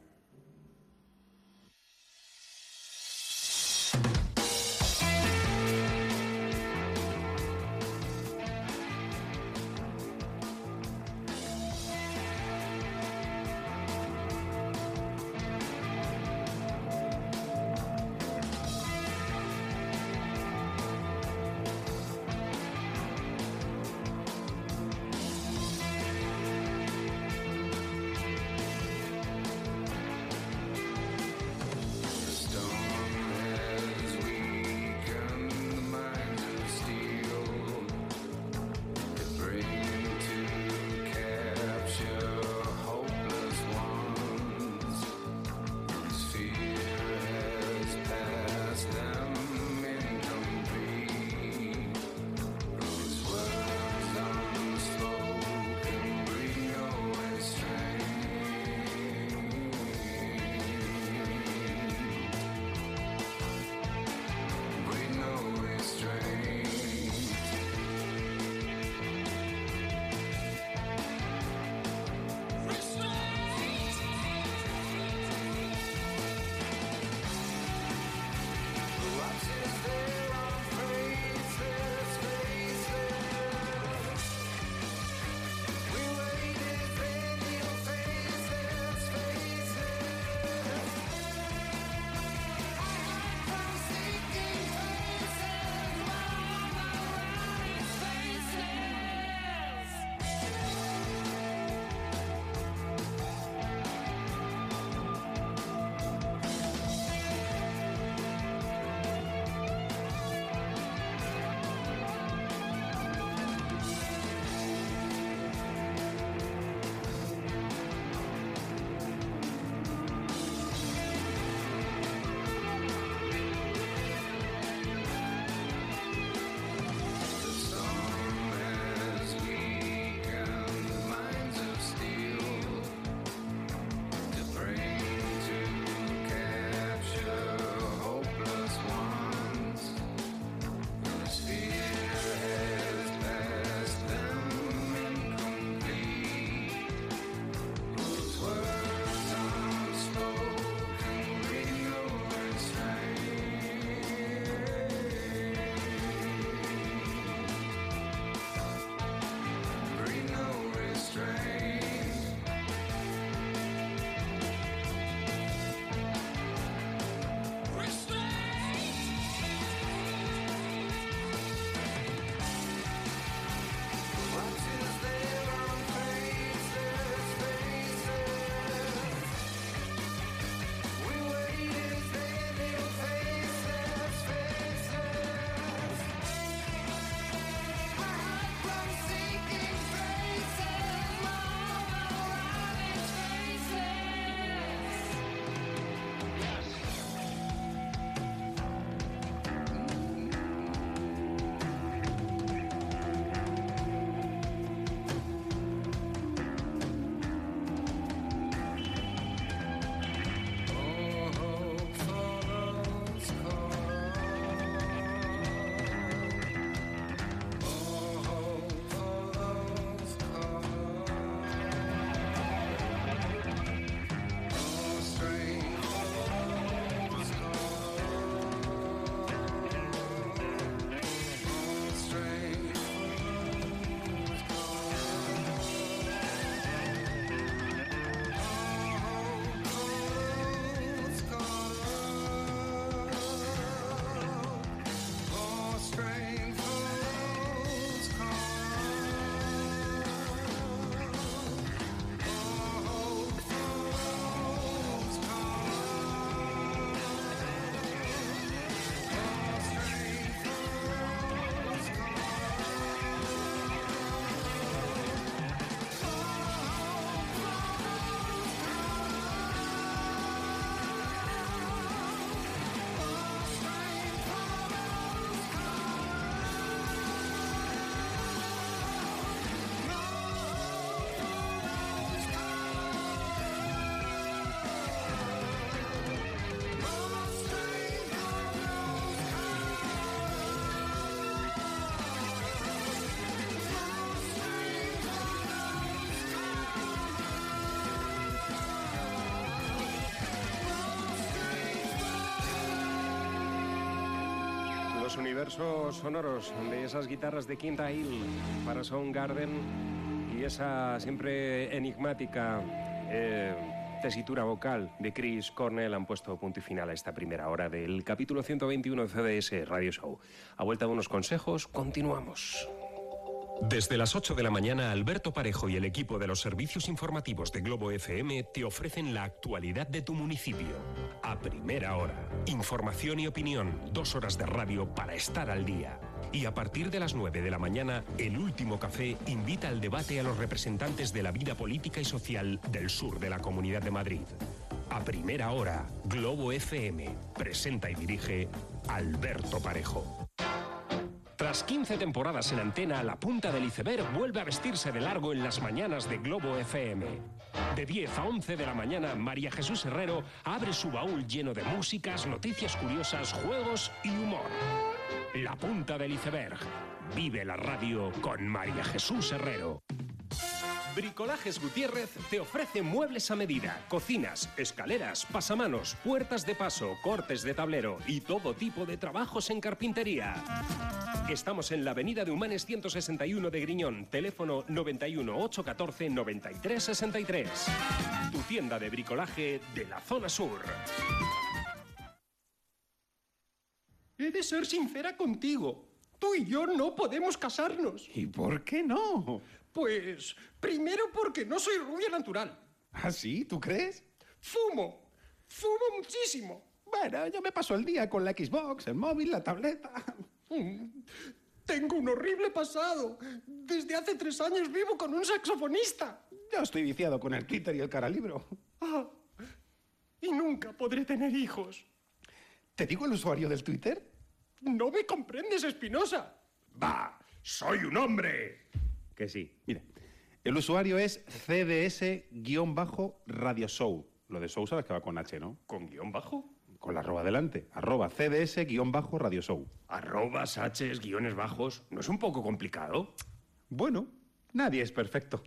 universos sonoros de esas guitarras de Quinta Hill para Soundgarden y esa siempre enigmática eh, tesitura vocal de Chris Cornell han puesto punto y final a esta primera hora del capítulo 121 de CDS Radio Show. A vuelta de unos consejos, continuamos. Desde las 8 de la mañana, Alberto Parejo y el equipo de los servicios informativos de Globo FM te ofrecen la actualidad de tu municipio. A primera hora. Información y opinión. Dos horas de radio para estar al día. Y a partir de las 9 de la mañana, el último café invita al debate a los representantes de la vida política y social del sur de la Comunidad de Madrid. A primera hora, Globo FM presenta y dirige Alberto Parejo. Tras 15 temporadas en antena, la punta del iceberg vuelve a vestirse de largo en las mañanas de Globo FM. De 10 a 11 de la mañana, María Jesús Herrero abre su baúl lleno de músicas, noticias curiosas, juegos y humor. La punta del iceberg. Vive la radio con María Jesús Herrero. Bricolajes Gutiérrez te ofrece muebles a medida, cocinas, escaleras, pasamanos, puertas de paso, cortes de tablero y todo tipo de trabajos en carpintería. Estamos en la avenida de Humanes 161 de Griñón, teléfono 91 814 93 63. Tu tienda de bricolaje de la zona sur. He de ser sincera contigo. Tú y yo no podemos casarnos. ¿Y por qué no? Pues, primero porque no soy rubia natural. ¿Ah, sí? ¿Tú crees? Fumo. Fumo muchísimo. Bueno, yo me paso el día con la Xbox, el móvil, la tableta. Mm, Tengo un horrible pasado. Desde hace tres años vivo con un saxofonista. Yo estoy viciado con el Twitter y el caralibro. Ah, y nunca podré tener hijos. ¿Te digo el usuario del Twitter? No me comprendes, Espinosa. ¡Va! ¡Soy un hombre! Que sí. Mira, el usuario es CDS-Radio Show. Lo de Show sabes que va con H, ¿no? ¿Con guion bajo? Con la arroba delante. Arroba CDS-Radio Show. Arrobas, Hs, guiones bajos. ¿No es un poco complicado? Bueno, nadie es perfecto.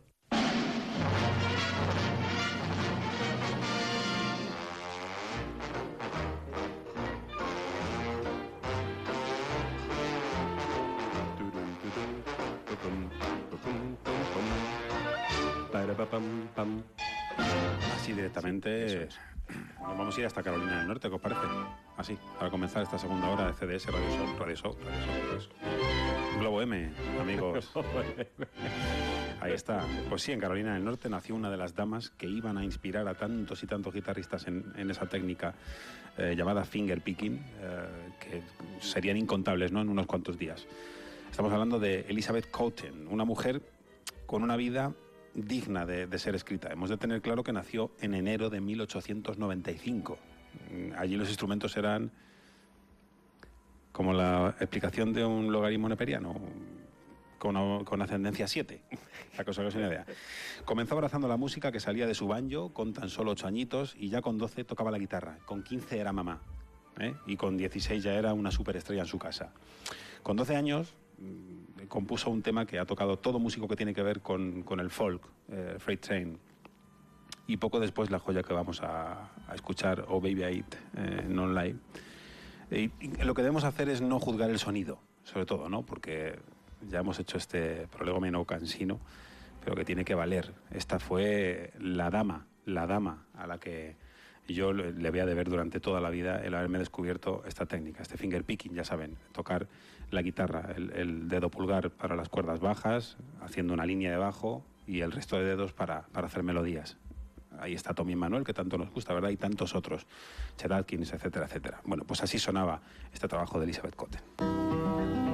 Nos vamos a ir hasta Carolina del Norte, ¿qué os parece? Así, para comenzar esta segunda hora de CDS Radio Show, Radio Show, Radio Show, Radio Show. Globo M, amigos. (laughs) Ahí está. Pues sí, en Carolina del Norte nació una de las damas que iban a inspirar a tantos y tantos guitarristas en, en esa técnica eh, llamada finger picking, eh, que serían incontables ¿no? en unos cuantos días. Estamos hablando de Elizabeth Cotten, una mujer con una vida digna de, ser escrita. Hemos de tener claro que nació en enero de 1895. Mm, Allí los instrumentos eran como la explicación de un logaritmo neperiano, con, con ascendencia 7, la cosa que una idea. Comenzó abrazando la música que salía de su banjo con tan solo 8 añitos y ya con 12 tocaba la guitarra, con 15 era mamá ¿eh? y con 16 ya era una superestrella en su casa. Con 12 años compuso un tema que ha tocado todo músico que tiene que ver con, con el folk, eh, Freight Train. Y poco después la joya que vamos a, escuchar, Oh Baby I Eat, eh, Non y lo que debemos hacer es no juzgar el sonido, sobre todo, ¿no? Porque ya hemos hecho este prolegómeno cansino, pero que tiene que valer. Esta fue la dama, la dama a la que yo le le voy a deber durante toda la vida el haberme descubierto esta técnica, este finger picking, ya saben, tocar la guitarra, el, el dedo pulgar para las cuerdas bajas, haciendo una línea de bajo y el resto de dedos para, para hacer melodías. Ahí está Tommy Manuel, que tanto nos gusta, ¿verdad? Y tantos otros, Chet Atkins, etcétera, etcétera. Bueno, pues así sonaba este trabajo de Elizabeth Cotten.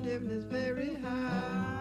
forgiveness very high.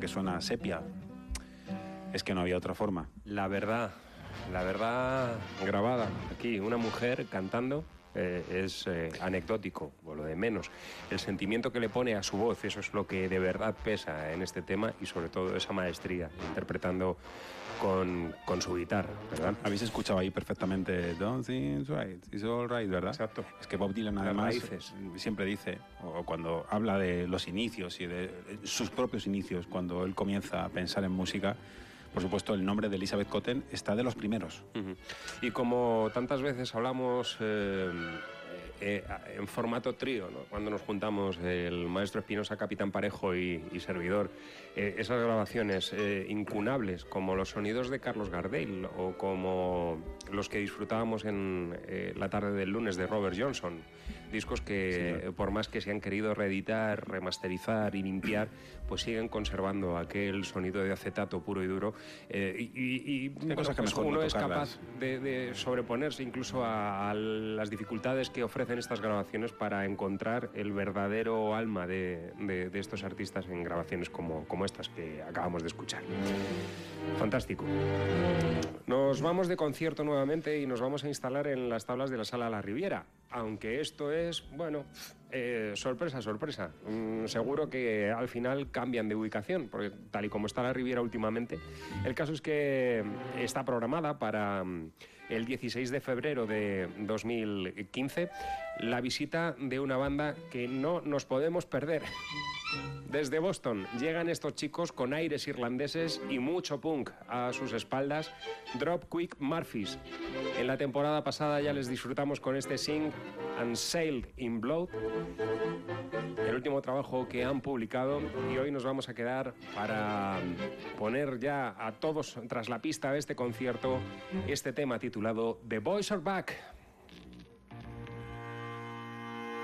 Que suena sepia. Es que no había otra forma. La verdad, la verdad grabada aquí, una mujer cantando. eh, es eh, anecdótico, o lo de menos. El sentimiento que le pone a su voz, eso es lo que de verdad pesa en este tema y sobre todo esa maestría, interpretando con, con su guitarra, ¿verdad? Habéis escuchado ahí perfectamente Don't think it's right, it's all right, ¿verdad? Exacto. Es que Bob Dylan además raíces. siempre dice, o cuando habla de los inicios y de sus propios inicios, cuando él comienza a pensar en música, por supuesto el nombre de Elizabeth Cotten está de los primeros. Y como tantas veces hablamos, eh, eh, en formato trío, ¿no? cuando nos juntamos el maestro Espinosa, Capitán Parejo y, servidor. Eh, esas grabaciones eh, incunables, como los sonidos de Carlos Gardel o como los que disfrutábamos en eh, la tarde del lunes de Robert Johnson. Discos que, eh, por más que se han querido reeditar, remasterizar y limpiar, pues siguen conservando aquel sonido de acetato puro y duro. Eh, y y- y, bueno, cosa que pues mejor no uno es tocarlas. capaz de, de sobreponerse incluso a, a las dificultades que ofrecen estas grabaciones para encontrar el verdadero alma de, de- de estos artistas en grabaciones como, como estas que acabamos de escuchar. Fantástico. Nos vamos de concierto nuevamente y nos vamos a instalar en las tablas de la Sala La Riviera. Aunque esto es, bueno, eh, sorpresa, sorpresa. Mm, seguro que al final cambian de ubicación, porque tal y como está la Riviera últimamente, el caso es que está programada para mm, el 16 de febrero de 2015 la visita de una banda que no nos podemos perder. Desde Boston llegan estos chicos con aires irlandeses y mucho punk a sus espaldas, Drop Quick Murphys. En la temporada pasada ya les disfrutamos con este Sing and Sail in Blood, el último trabajo que han publicado y hoy nos vamos a quedar para poner ya a todos tras la pista de este concierto este tema titulado The Boys Are Back.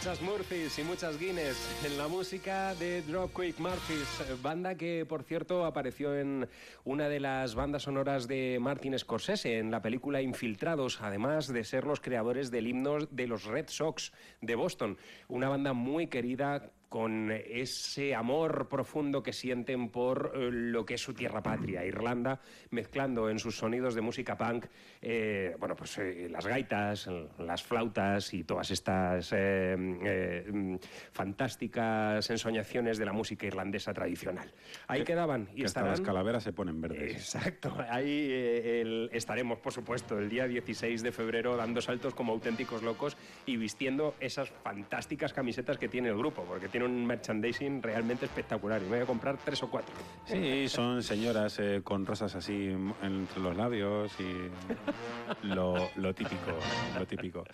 Muchas Murphys y muchas Guinness en la música de Drop Quick Murphys, banda que por cierto apareció en una de las bandas sonoras de Martin Scorsese en la película Infiltrados, además de ser los creadores del himno de los Red Sox de Boston, una banda muy querida con ese amor profundo que sienten por eh, lo que es su tierra patria, Irlanda, mezclando en sus sonidos de música punk, eh, bueno, pues eh, las gaitas, las flautas y todas estas eh, eh, fantásticas ensoñaciones de la música irlandesa tradicional. Ahí Que- quedaban y que hasta estarán... las calaveras se ponen verdes. Exacto, ahí eh, el- estaremos, por supuesto, el día 16 de febrero dando saltos como auténticos locos y vistiendo esas fantásticas camisetas que tiene el grupo, porque tiene un merchandising realmente espectacular y me voy a comprar tres o cuatro. Sí, son señoras eh, con rosas así entre los labios y lo, lo típico, lo típico.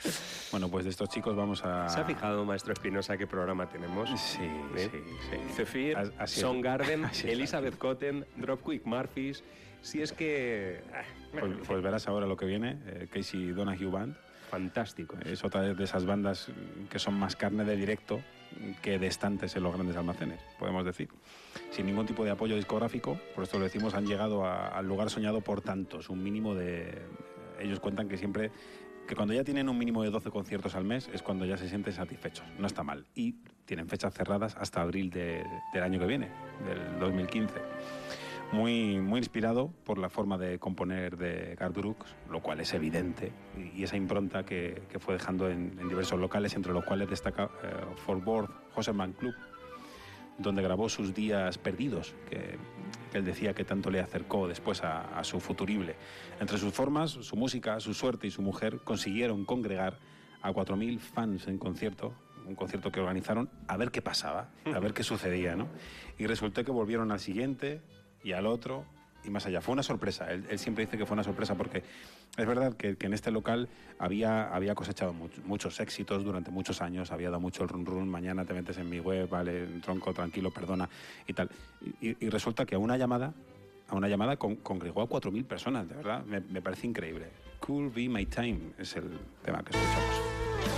Bueno, pues de estos chicos vamos a... ¿Se ha fijado, maestro Espinosa, qué programa tenemos? Sí, ¿Eh? sí, sí. Zephyr, (laughs) Así es. Elizabeth Cotten, Dropkick Murphys. Si es que... ah, Pues, pues verás ahora lo que viene, eh, Casey Donahue Band. Fantástico. Es otra de esas bandas que son más carne de directo que de estantes en los grandes almacenes, podemos decir. Sin ningún tipo de apoyo discográfico, por esto lo decimos, han llegado a- al lugar soñado por tantos, un mínimo de... Ellos cuentan que siempre, que cuando ya tienen un mínimo de 12 conciertos al mes es cuando ya se sienten satisfechos, no está mal. Y tienen fechas cerradas hasta abril de- del año que viene, del 2015 muy, muy inspirado por la forma de componer de Garth Brooks, lo cual es evidente, y, esa impronta que, que fue dejando en, en diversos locales, entre los cuales destaca eh, Fort Worth Joseman Club, donde grabó sus días perdidos, que, que él decía que tanto le acercó después a, a su futurible. Entre sus formas, su música, su suerte y su mujer consiguieron congregar a 4.000 fans en concierto, un concierto que organizaron a ver qué pasaba, a ver qué sucedía, ¿no? Y resultó que volvieron al siguiente y al otro y más allá. Fue una sorpresa, él, siempre dice que fue una sorpresa porque es verdad que, que en este local había, había cosechado much- muchos éxitos durante muchos años, había dado mucho el run run, mañana te metes en mi web, vale, tronco, tranquilo, perdona y tal. Y, resulta que a una llamada, a una llamada con- congregó a 4.000 personas, de verdad, me, me parece increíble. Cool Be My Time es el tema que escuchamos.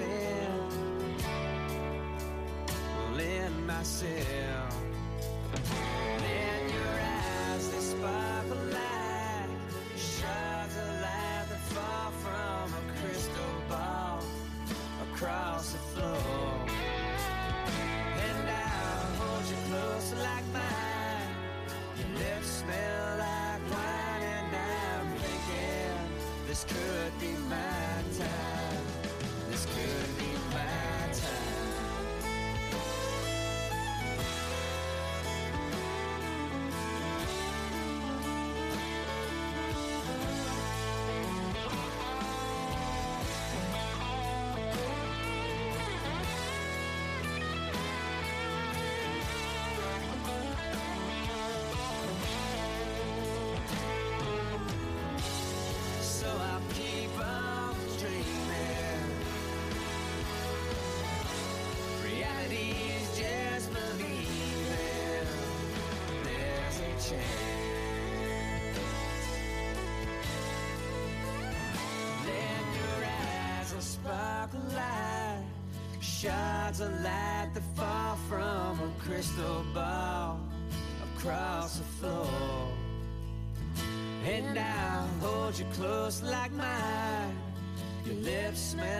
In myself. Your eyes, light that from a crystal ball across the floor. And I'll hold you close like mine. Your lips smell like wine, and I'm thinking this could chance. Then your eyes will sparkle light, shards of light that fall from a crystal ball across the floor. And I'll hold you close like mine. Your lips smell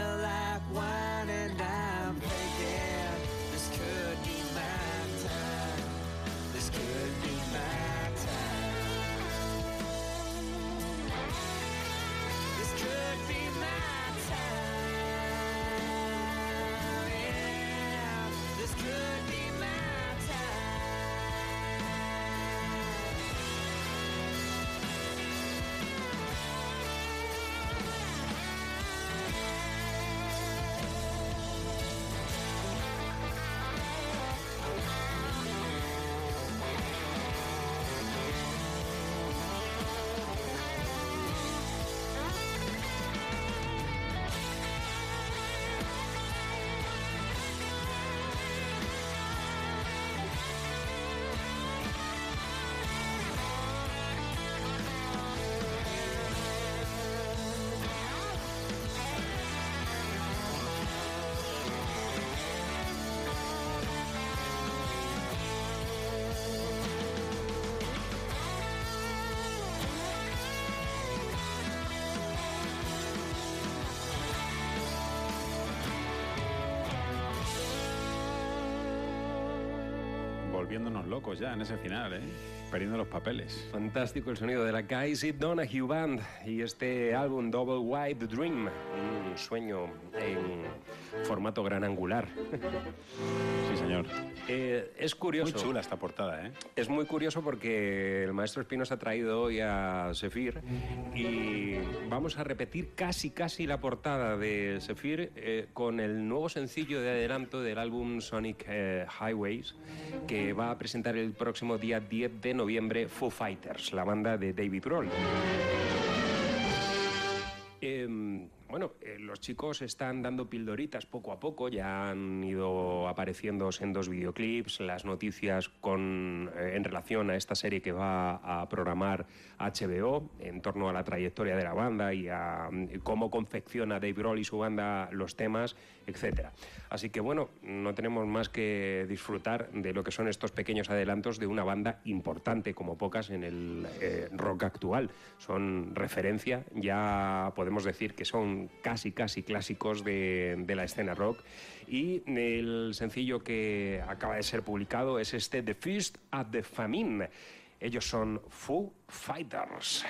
Volviéndonos locos ya en ese final, ¿eh? Perdiendo los papeles. Fantástico el sonido de la Casey Donahue Band y este álbum Double White Dream, un sueño en formato gran angular. Sí, señor. Eh, es curioso. Muy chula esta portada, ¿eh? Es muy curioso porque el maestro Espino se ha traído hoy a Sefir y vamos a repetir casi casi la portada de Sefir eh, con el nuevo sencillo de adelanto del álbum Sonic eh, Highways que va a presentar el próximo día 10 de noviembre Foo Fighters, la banda de David Grohl. Em, bueno, eh, los chicos están dando pildoritas poco a poco, ya han ido apareciendo en dos videoclips, las noticias con, eh, en relación a esta serie que va a programar HBO en torno a la trayectoria de la banda y a mm, cómo confecciona Dave Grohl y su banda los temas, etcétera. Así que bueno, no tenemos más que disfrutar de lo que son estos pequeños adelantos de una banda importante como pocas en el eh, rock actual. Son referencia, ya podemos decir que son casi casi clásicos de, de la escena rock y el sencillo que acaba de ser publicado es este The Feast at the Famine. Ellos son Foo Fighters.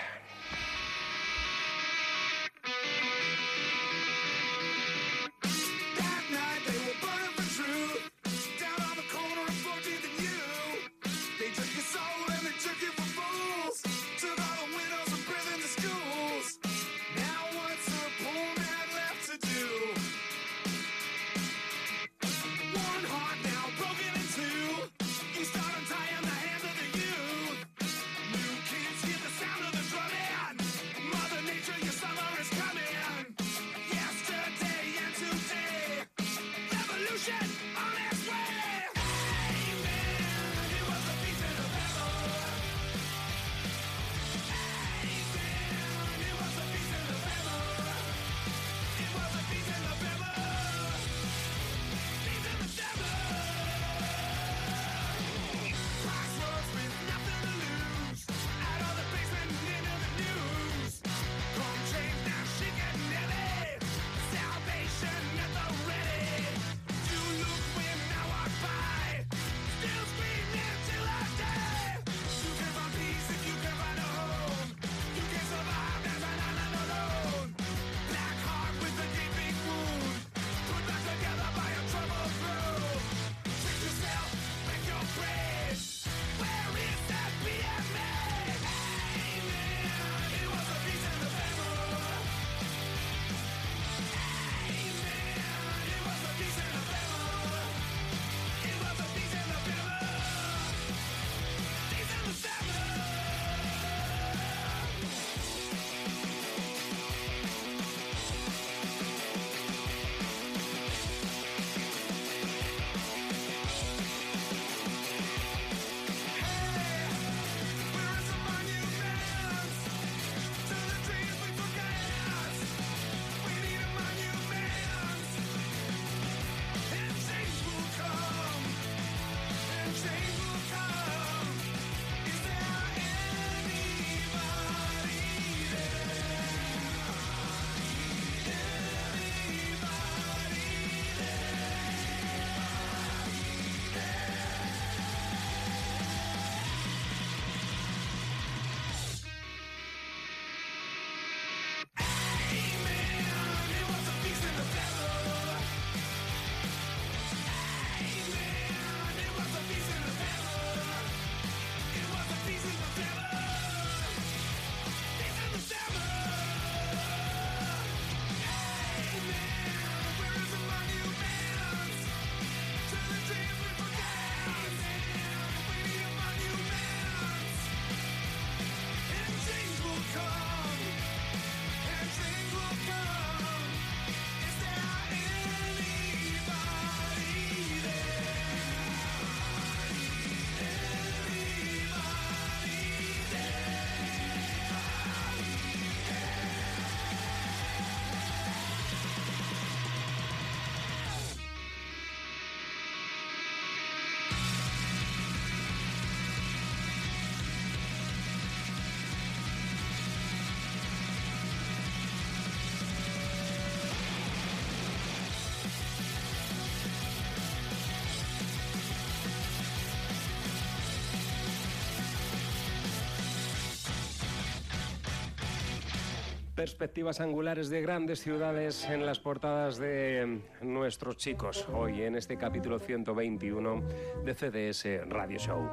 Perspectivas angulares de grandes ciudades en las portadas de nuestros chicos. Hoy en este capítulo 121 de CDS Radio Show.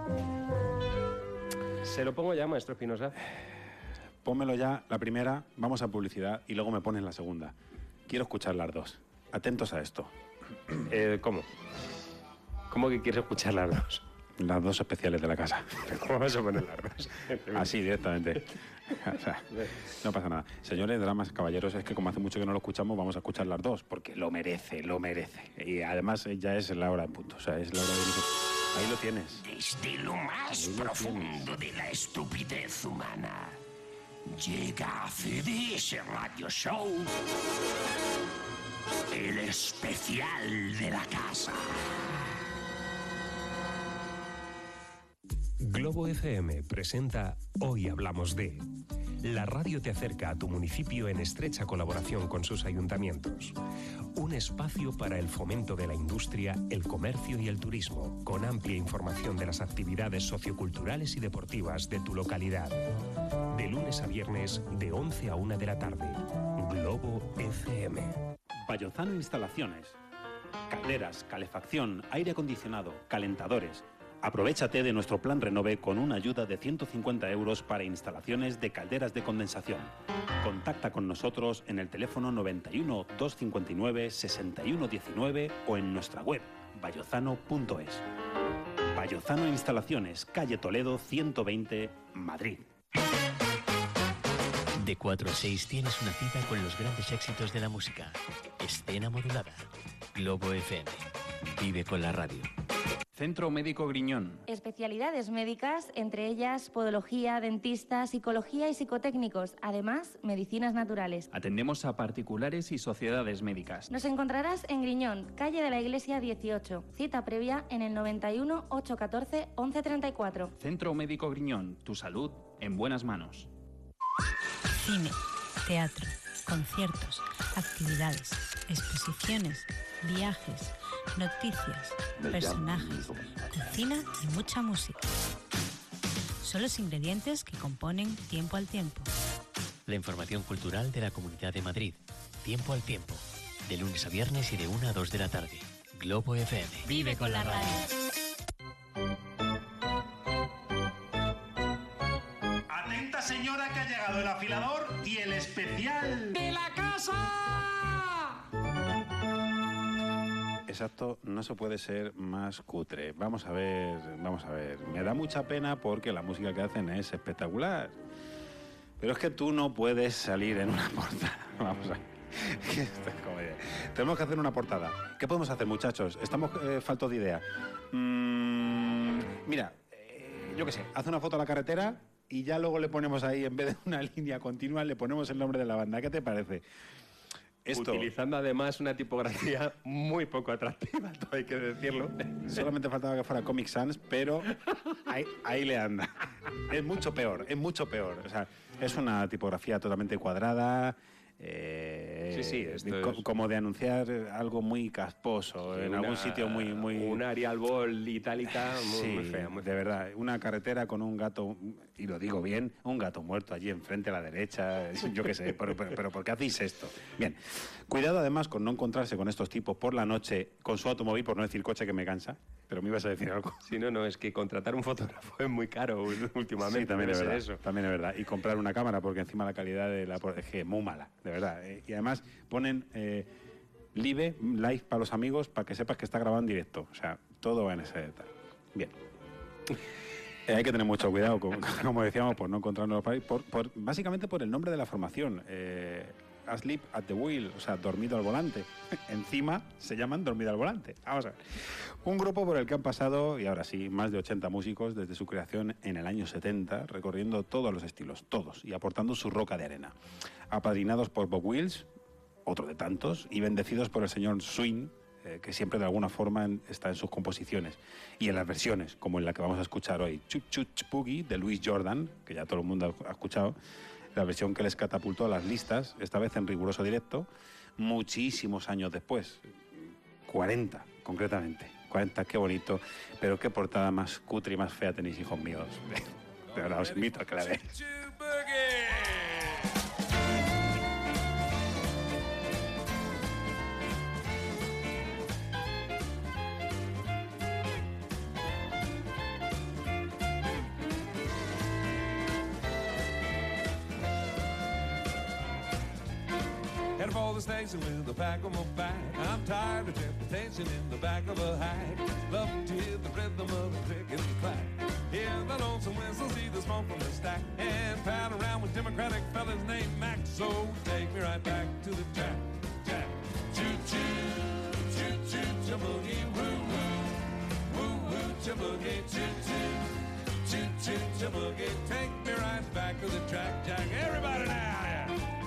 ¿Se lo pongo ya, maestro Espinosa? Pónmelo ya, la primera, vamos a publicidad y luego me pones la segunda. Quiero escuchar las dos. Atentos a esto. (clears throat) Eh, ¿Cómo? ¿Cómo que quieres escuchar las dos? Las dos especiales de la casa. (laughs) ¿Cómo vas a poner las dos? Así, directamente. (laughs) O sea, no pasa nada. Señores, dramas, caballeros, es que como hace mucho que no lo escuchamos, vamos a escuchar las dos, porque lo merece, lo merece. Y además eh, ya es la hora en punto. O sea, es la hora de... Ahí lo tienes. Desde lo más lo profundo de la estupidez humana, llega a CDS Radio Show el especial de la casa. Globo FM presenta Hoy Hablamos de. La radio te acerca a tu municipio en estrecha colaboración con sus ayuntamientos. Un espacio para el fomento de la industria, el comercio y el turismo, con amplia información de las actividades socioculturales y deportivas de tu localidad. De lunes a viernes, de 11 a 1 de la tarde. Globo FM. Payozano Instalaciones. Calderas, calefacción, aire acondicionado, calentadores. Aprovechate de nuestro plan Renove con una ayuda de 150 euros para instalaciones de calderas de condensación. Contacta con nosotros en el teléfono 91 259 6119 o en nuestra web bayozano.es. Bayozano Instalaciones, calle Toledo 120, Madrid. De 4 a 6 tienes una cita con los grandes éxitos de la música. Escena modulada. Globo FM. Vive con la radio. Centro Médico Griñón. Especialidades médicas, entre ellas podología, dentista, psicología y psicotécnicos, además medicinas naturales. Atendemos a particulares y sociedades médicas. Nos encontrarás en Griñón, calle de la Iglesia 18. Cita previa en el 91 814 1134. Centro Médico Griñón. Tu salud en buenas manos. Cine, teatro, conciertos, actividades, exposiciones, viajes, noticias, personajes, cocina y mucha música. Son los ingredientes que componen Tiempo al Tiempo. La información cultural de la Comunidad de Madrid. Tiempo al tiempo. De lunes a viernes y de 1 a 2 de la tarde. Globo FM. Vive con la radio. Atenta señora que ha llegado el afilador y el especial de la casa. Exacto, no se puede ser más cutre. Vamos a ver, vamos a ver. Me da mucha pena porque la música que hacen es espectacular. Pero es que tú no puedes salir en una (laughs) portada. Vamos a ver. (laughs) Tenemos que hacer una portada. ¿Qué podemos hacer, muchachos? Estamos eh, faltos de idea. Mm, mira, eh, yo qué sé, haz una foto a la carretera y ya luego le ponemos ahí, en vez de una (laughs) línea continua, le ponemos el nombre de la banda. ¿Qué te parece? Esto, Utilizando además una tipografía muy poco atractiva, todo (laughs) hay que decirlo. Solamente faltaba que fuera Comic Sans, pero ahí, ahí le anda. Es mucho peor, es mucho peor. O sea, es una tipografía totalmente cuadrada. eh, Sí, sí, esto co- es- como de anunciar algo muy casposo, en Una- algún sitio muy... muy Un Arial Ball itálica muy, Sí, muy fea. muy de verdad. Una carretera con un gato, y lo digo bien, un gato muerto allí enfrente a la derecha, (laughs) yo qué sé, pero, pero, pero ¿por qué hacéis esto? Bien, cuidado además con no encontrarse con estos tipos por la noche con su automóvil, por no decir coche que me cansa, pero me ibas a decir algo. Sí, no, no, es que contratar un fotógrafo es muy caro (laughs) últimamente. Sí, también es verdad. eso. También es verdad. Y comprar una cámara, porque encima la calidad de la es que es muy mala, de verdad. Eh, Y además ponen eh, live, live para los amigos, para que sepas que está grabado en directo. O sea, todo va en ese tal. Bien. Eh, hay que tener mucho cuidado, con- (laughs) como decíamos, por no encontrarnos por por- básicamente por el nombre de la formación. Eh, Asleep at the wheel, o sea, dormido al volante. (laughs) Encima se llaman dormido al volante. Vamos a ver. Un grupo por el que han pasado, y ahora sí, más de 80 músicos desde su creación en el año 70, recorriendo todos los estilos, todos, y aportando su roca de arena. Apadrinados por Bob Wills, otro de tantos, y bendecidos por el señor Swing, eh, que siempre de alguna forma en- está en sus composiciones y en las versiones, como en la que vamos a escuchar hoy, Chup Chup Boogie de Louis Jordan, que ya todo el mundo ha ha escuchado, la versión que les catapultó a las listas, esta vez en riguroso directo, muchísimos años después, 40 concretamente, 40, qué bonito, pero qué portada más cutre y más fea tenéis, hijos míos. (laughs) De verdad, os invito a que la veáis. The station with a pack on my back. I'm tired of temptation in the back of a hack. Love to hear the rhythm of the click and the clack. Hear the lonesome whistle, see the smoke from the stack. And pal around with Democratic fellas named Max. So take me right back to the jack, jack. Choo choo, choo choo, choo-boogie, woo woo. Woo woo, choo-boogie, choo choo. Choo choo, choo-boogie, take me right back to the track, jack. Everybody now, yeah.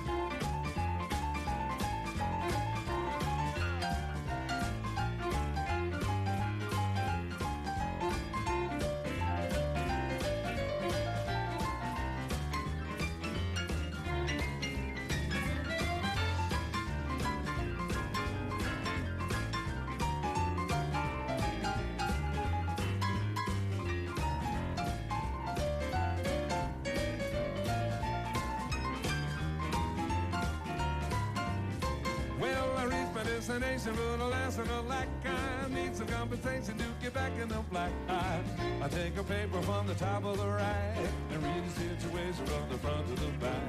Destination, but alas, and alack, I need some compensation to get back in the black. I, I take a paper from the top of the rack and read the situation from the front to the back.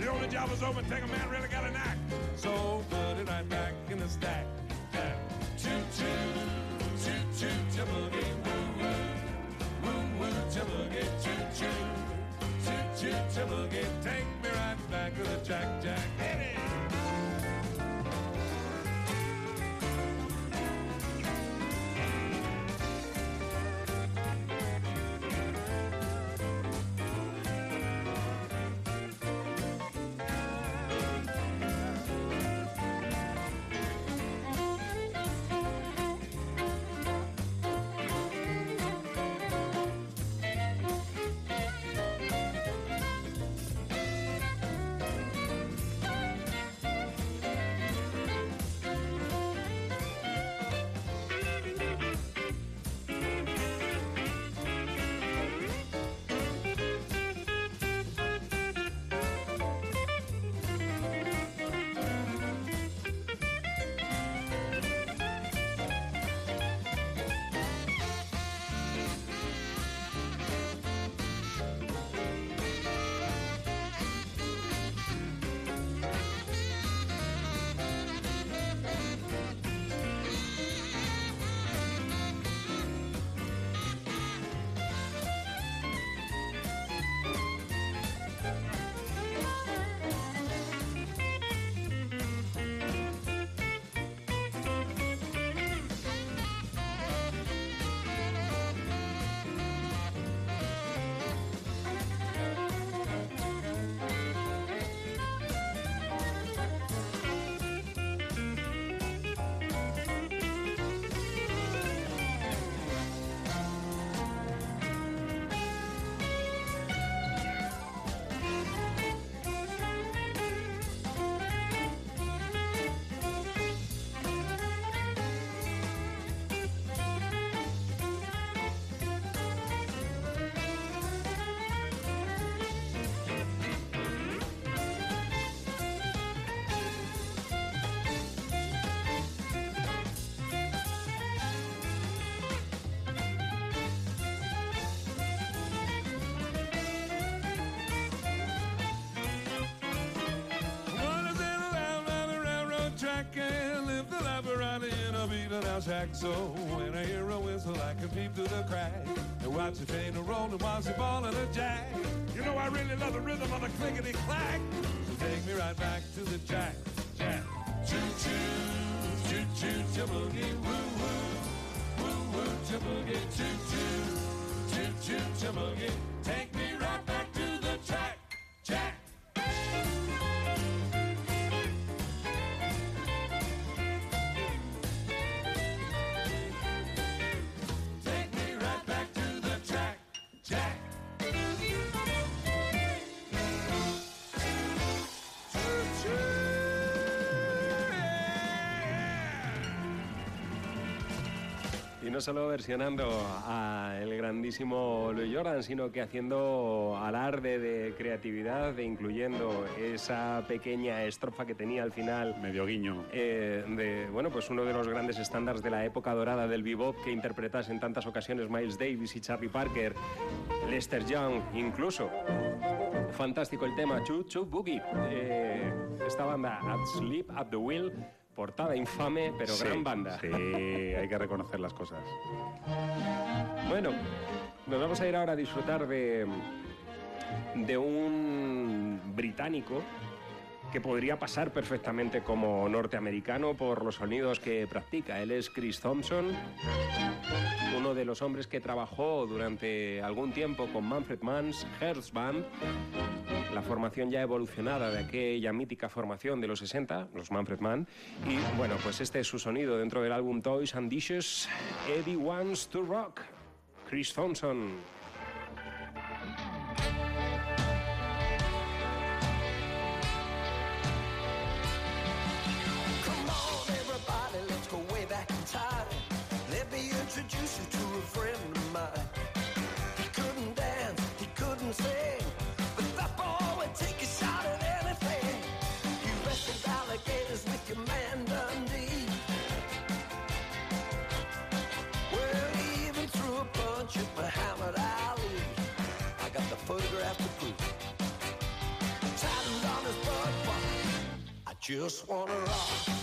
The only job is open, take a man really got a knack. So put it right back in the stack. Choo choo, choo choo, boogie, woo woo, woo woo, boogie, choo choo, choo choo, boogie. Take me right back to the jack, jack. Hit it. Beaten. So when I hear a whistle, I can peep through the crack and watch the train a rolling while she falling a jack. You know I really love the rhythm of the clickety clack. So take me right back to the jack, jack. Choo choo, choo choo, choo woo woo, woo woo, choo boogie, choo choo, choo choo, choo Y no solo versionando al grandísimo Louis Jordan, sino que haciendo alarde de creatividad, de incluyendo esa pequeña estrofa que tenía al final. Medio guiño. Eh, de, bueno, pues uno de los grandes estándares de la época dorada del bebop que interpretas en tantas ocasiones Miles Davis y Charlie Parker, Lester Young incluso. Fantástico el tema, Choo Choo Boogie. Eh, esta banda, At Sleep, At the Wheel Portada infame, pero gran banda. Sí, hay que reconocer las cosas. Bueno, nos vamos a ir ahora a disfrutar de, de un británico que podría pasar perfectamente como norteamericano por los sonidos que practica. Él es Chris Thompson, uno de los hombres que trabajó durante algún tiempo con Manfred Mann's Hertz Band. La formación ya evolucionada de aquella mítica formación de los 60, los Manfred Mann. Y bueno, pues este es su sonido dentro del álbum Toys and Dishes, Eddie Wants to Rock, Chris Thompson. just wanna rock.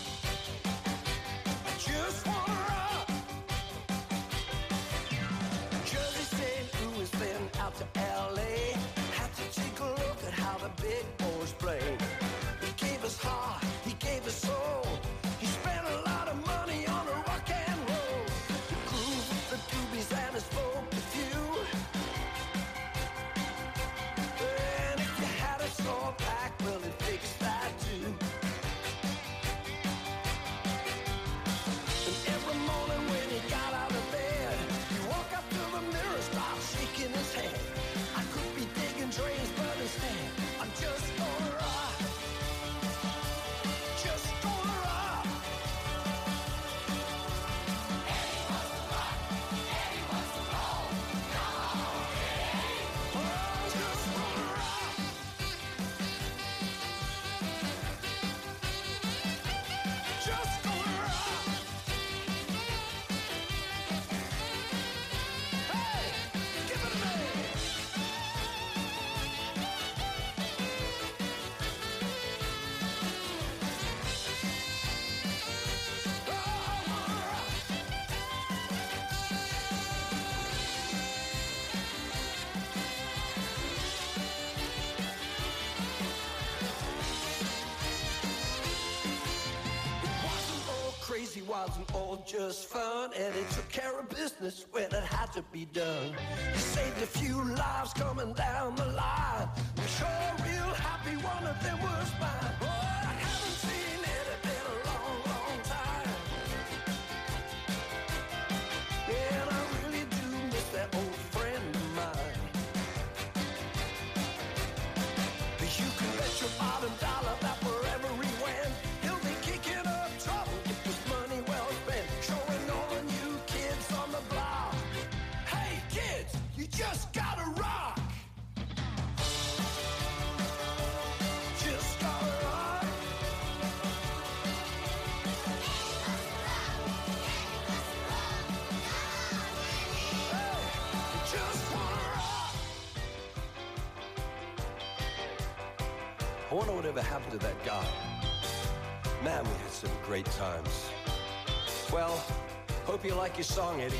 just fun, and it took care of business when it had to be done. You saved a few lives. I wonder whatever happened to that guy. Man, we had some great times. Well, hope you like your song, Eddie.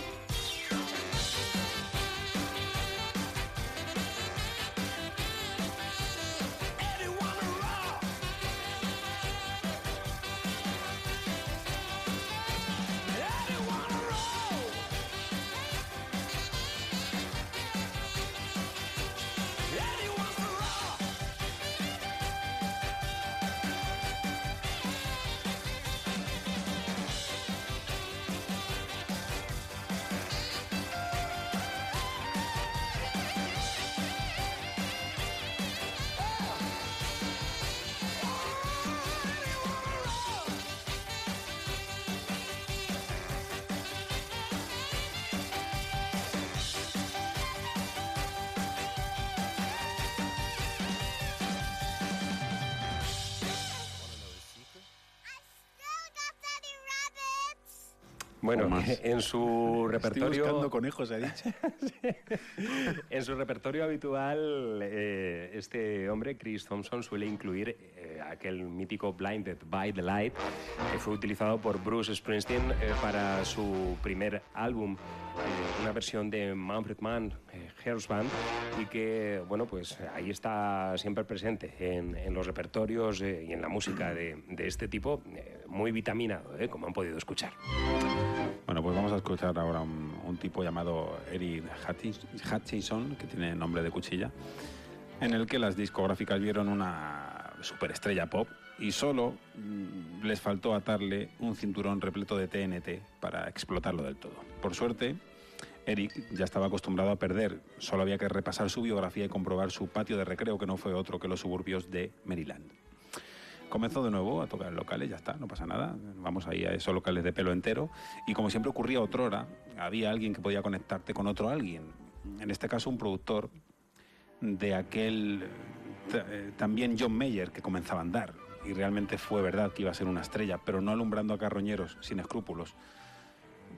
(laughs) en su repertorio... Estoy buscando conejos, he dicho. (laughs) En su repertorio habitual, eh, este hombre, Chris Thompson, suele incluir eh, aquel mítico Blinded by the Light que fue utilizado por Bruce Springsteen eh, para su primer álbum, eh, una versión de Manfred Mann, eh, Hair's Band, y que, bueno, pues ahí está siempre presente en, en los repertorios eh, y en la música de, de este tipo, muy vitaminado, como han podido escuchar. Bueno, pues vamos a escuchar ahora un, un tipo llamado Eric Hutchins- Hutchinson, que tiene nombre de cuchilla, en el que las discográficas vieron una superestrella pop y solo mm, les faltó atarle un cinturón repleto de TNT para explotarlo del todo. Por suerte, Eric ya estaba acostumbrado a perder, solo había que repasar su biografía y comprobar su patio de recreo, que no fue otro que los suburbios de Maryland. Comenzó de nuevo a tocar locales, ya está, no pasa nada. Vamos ahí a esos locales de pelo entero. Y como siempre ocurría otrora, había alguien que podía conectarte con otro alguien. En este caso, un productor de aquel eh, también John Mayer que comenzaba a andar. Y realmente fue verdad que iba a ser una estrella, pero no alumbrando a carroñeros sin escrúpulos,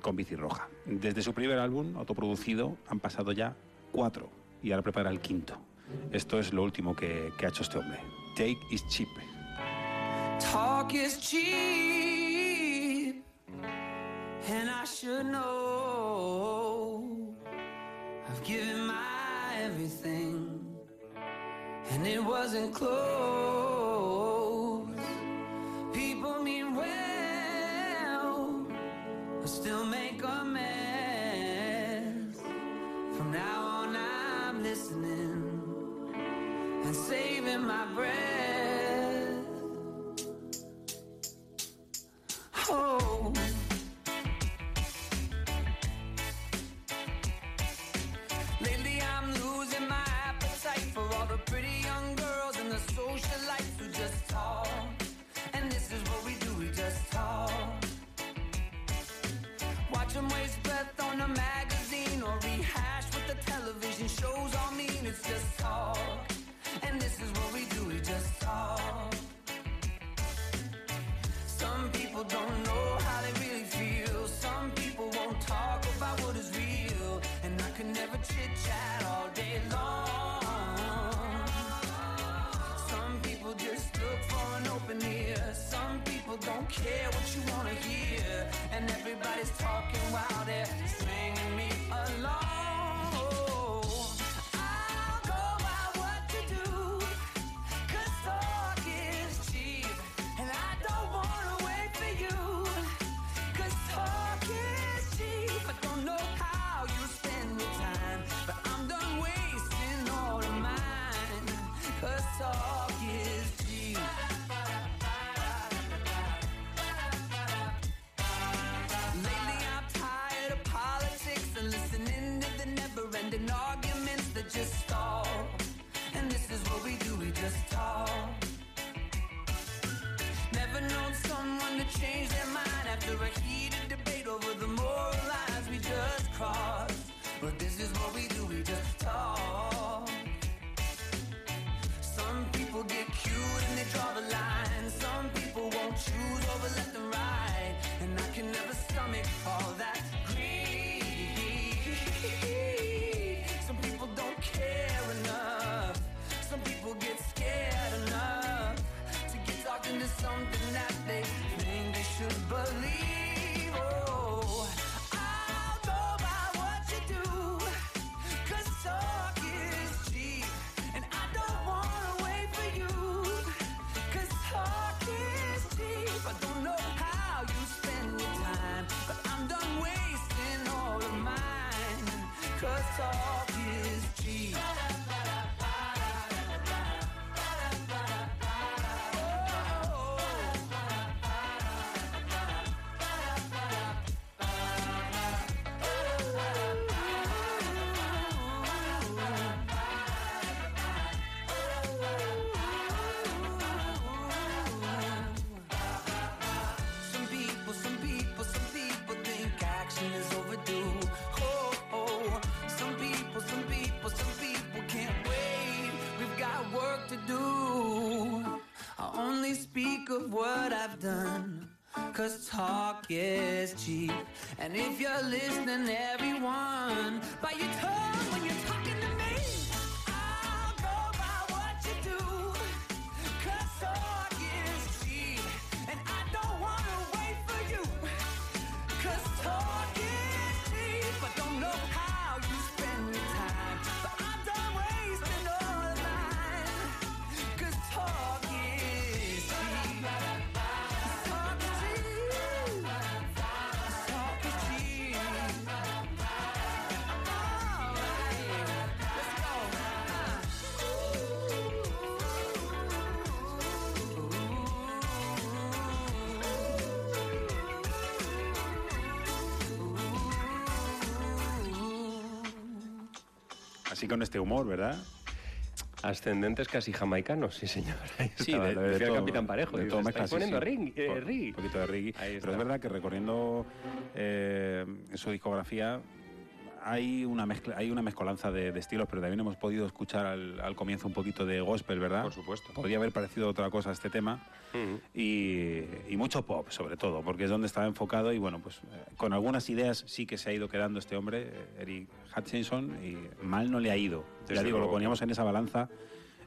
con bici roja. Desde su primer álbum, autoproducido, han pasado ya cuatro y ahora prepara el quinto. Esto es lo último que, que ha hecho este hombre. Take is cheap. Talk is cheap, and I should know. I've given my everything, and it wasn't close. People mean well, but still make a mess. From now on, I'm listening and saving my breath. 'Cause all. Cause talk is cheap. And if you're listening, everyone, by your Así con este humor, ¿verdad? Ascendentes casi jamaicanos, sí señor. Ahí Sí, estaba, de, lo de el todo, Capitán Parejo. de todo "Estáis poniendo sí. ring- eh, Un reggae". poquito de reggae. Pero es verdad que recorriendo eh, su discografía hay una mezcla, hay una mezcolanza de, de estilos, pero también hemos podido escuchar al, al comienzo un poquito de gospel, ¿verdad? Por supuesto. Podría haber parecido otra cosa este tema. y, y mucho pop, sobre todo, porque es donde estaba enfocado y bueno, pues eh, con algunas ideas sí que se ha ido quedando este hombre, eh, Eric Hutchinson, y mal no le ha ido. Desde ya digo, luego. lo poníamos en esa balanza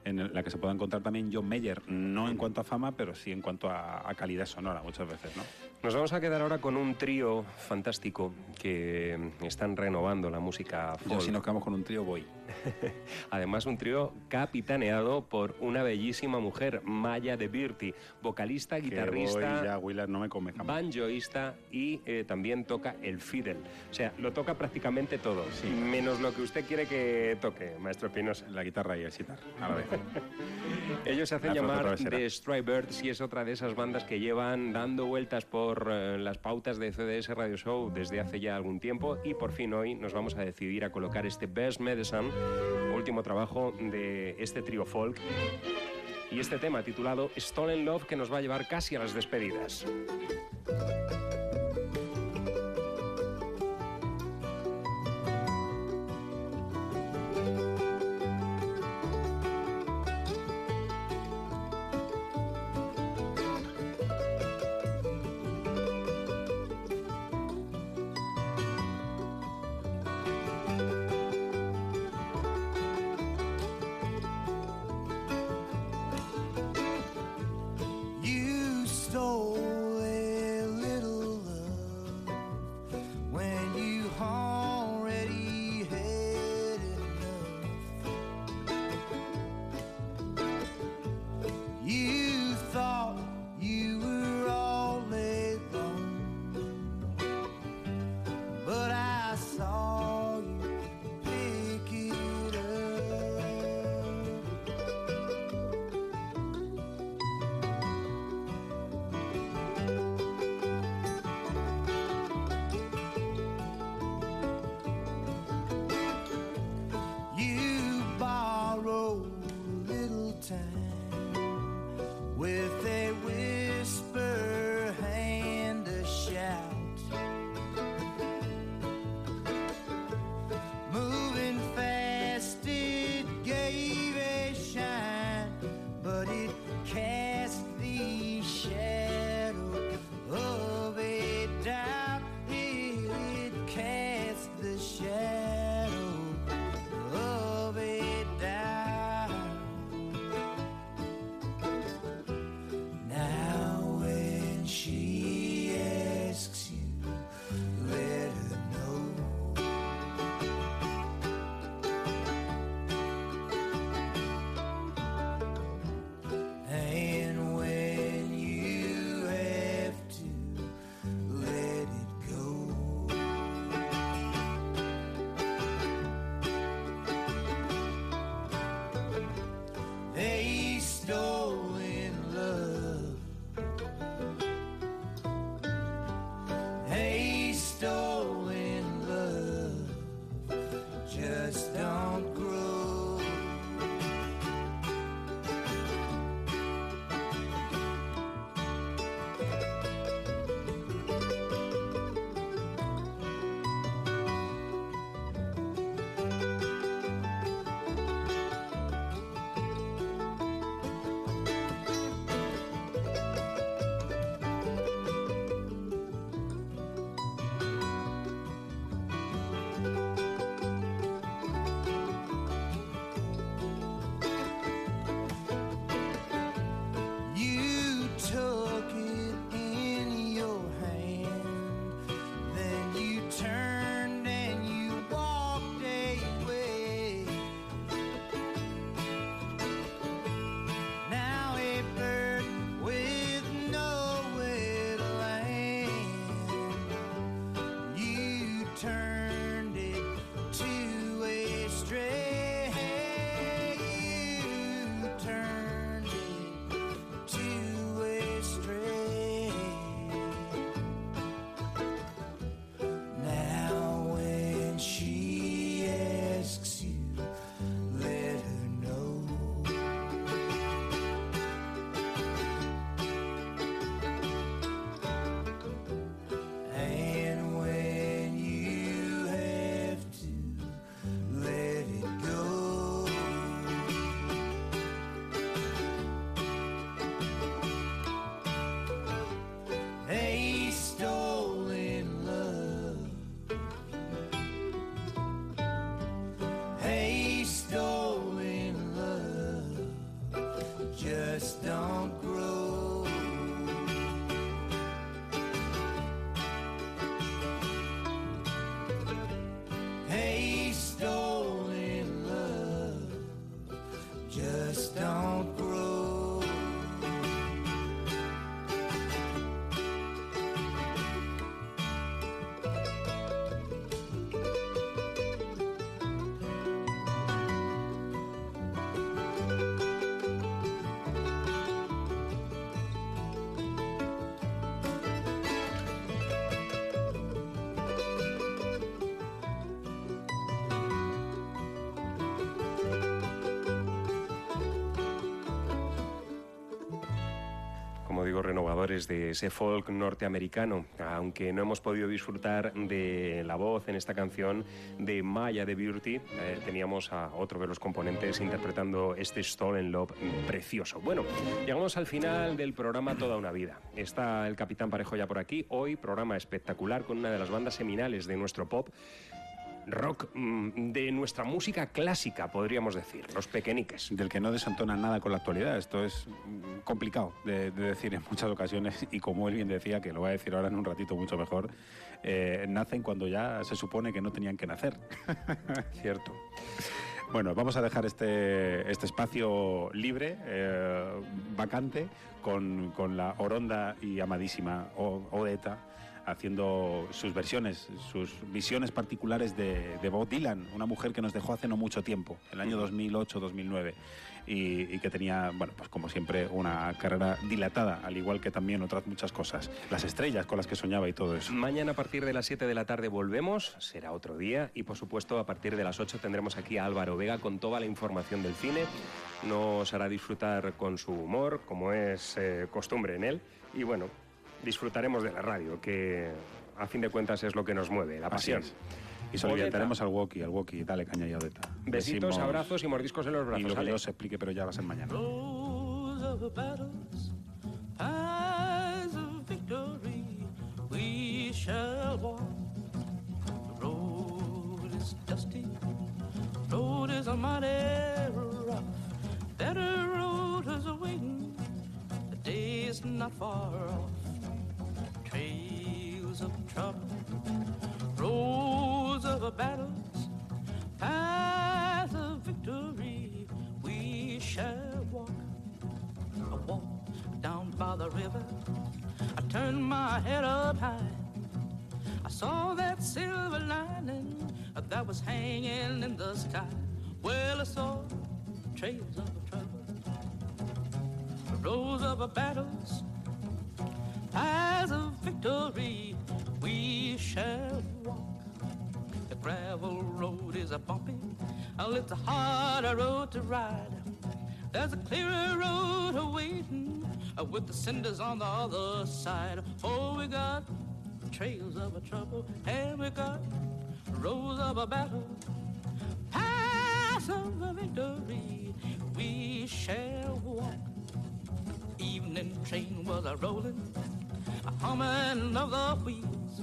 en la que se pueda encontrar también John Mayer, no en cuanto a fama, pero sí en cuanto a, a calidad sonora muchas veces, ¿no? Nos vamos a quedar ahora con un trío fantástico que están renovando la música Yo folk. si nos quedamos con un trío voy. (laughs) Además, un trío capitaneado por una bellísima mujer, Maya de Birti, vocalista, guitarrista, voy ya, Willard, no me come jamás. banjoísta y eh, también toca el fiddle. O sea, lo toca prácticamente todo, menos lo que usted quiere que toque, maestro Espinosa. La guitarra y el sitar, a la vez. (laughs) Ellos se hacen La llamar. The Stray Birds y es otra de esas bandas que llevan dando vueltas por eh, las pautas de CDS Radio Show desde hace ya algún tiempo y por fin hoy nos vamos a decidir a colocar este Best Medicine, último trabajo de este trío folk y este tema titulado Stolen Love que nos va a llevar casi a las despedidas. Digo, renovadores de ese folk norteamericano, aunque no hemos podido disfrutar de la voz en esta canción de Maya de Beauty, eh, teníamos a otro de los componentes interpretando este Stolen Love precioso. Bueno, llegamos al final del programa Toda una vida. Está el Capitán Parejo ya por aquí, hoy programa espectacular con una de las bandas seminales de nuestro pop, rock mm, de nuestra música clásica, podríamos decir, los pequeñiques. Del que no desentona nada con la actualidad. Esto es mm, complicado de, de decir en muchas ocasiones y como él bien decía, que lo voy a decir ahora en un ratito mucho mejor, eh, nacen cuando ya se supone que no tenían que nacer. (laughs) Cierto. Bueno, vamos a dejar este, este espacio libre, eh, vacante, con, con la oronda y amadísima Odeta haciendo sus versiones, sus visiones particulares de, de Bob Dylan, una mujer que nos dejó hace no mucho tiempo, el año 2008-2009, y, y que tenía, bueno, pues como siempre, una carrera dilatada, al igual que también otras muchas cosas, las estrellas con las que soñaba y todo eso. Mañana a partir de las 7 de la tarde volvemos, será otro día y por supuesto a partir de las 8 tendremos aquí a Álvaro Vega con toda la información del cine. Nos hará disfrutar con su humor, como es eh, costumbre en él, y bueno, disfrutaremos de la radio, que a fin de cuentas es lo que nos mueve, la pasión. Y solicitaremos al walkie, al walkie, dale caña y Odeta. Besitos, Decimos- abrazos y mordiscos en los brazos. Y lo que yo os explique, pero ya va a ser mañana. Rose of battles, pies of victory, we shall walk. The road is dusty, road is a mighty rough. Better road is awaiting, the day is not far off. Trails of trouble, roads of battles, paths of victory, we shall walk. I walked down by the river. I turned my head up high. I saw that silver lining that was hanging in the sky. Well, I saw trails of trouble, rows of battles, paths of victory. We shall walk. The gravel road is a bumpy, well, it's a harder road to ride. There's a clearer road awaiting uh, with the cinders on the other side. Oh, we got trails of a trouble, and we got rows of a battle, paths of a victory. We shall walk. Evening train was a rolling, a humming of the wheels.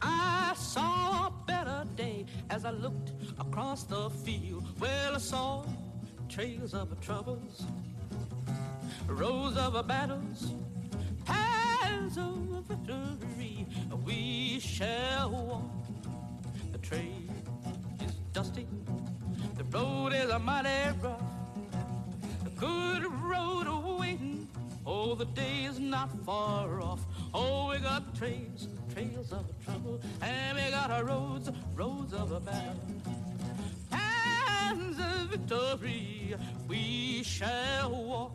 I saw a better day as I looked across the field. Well, I saw trails of troubles, rows of battles, paths of victory. We shall walk. The trail is dusty, the road is a mighty rough. A good road awaiting. Oh, the day is not far off. Oh, we got trails, trails of trouble, and we got our roads, roads of a battle. Hands of victory, we shall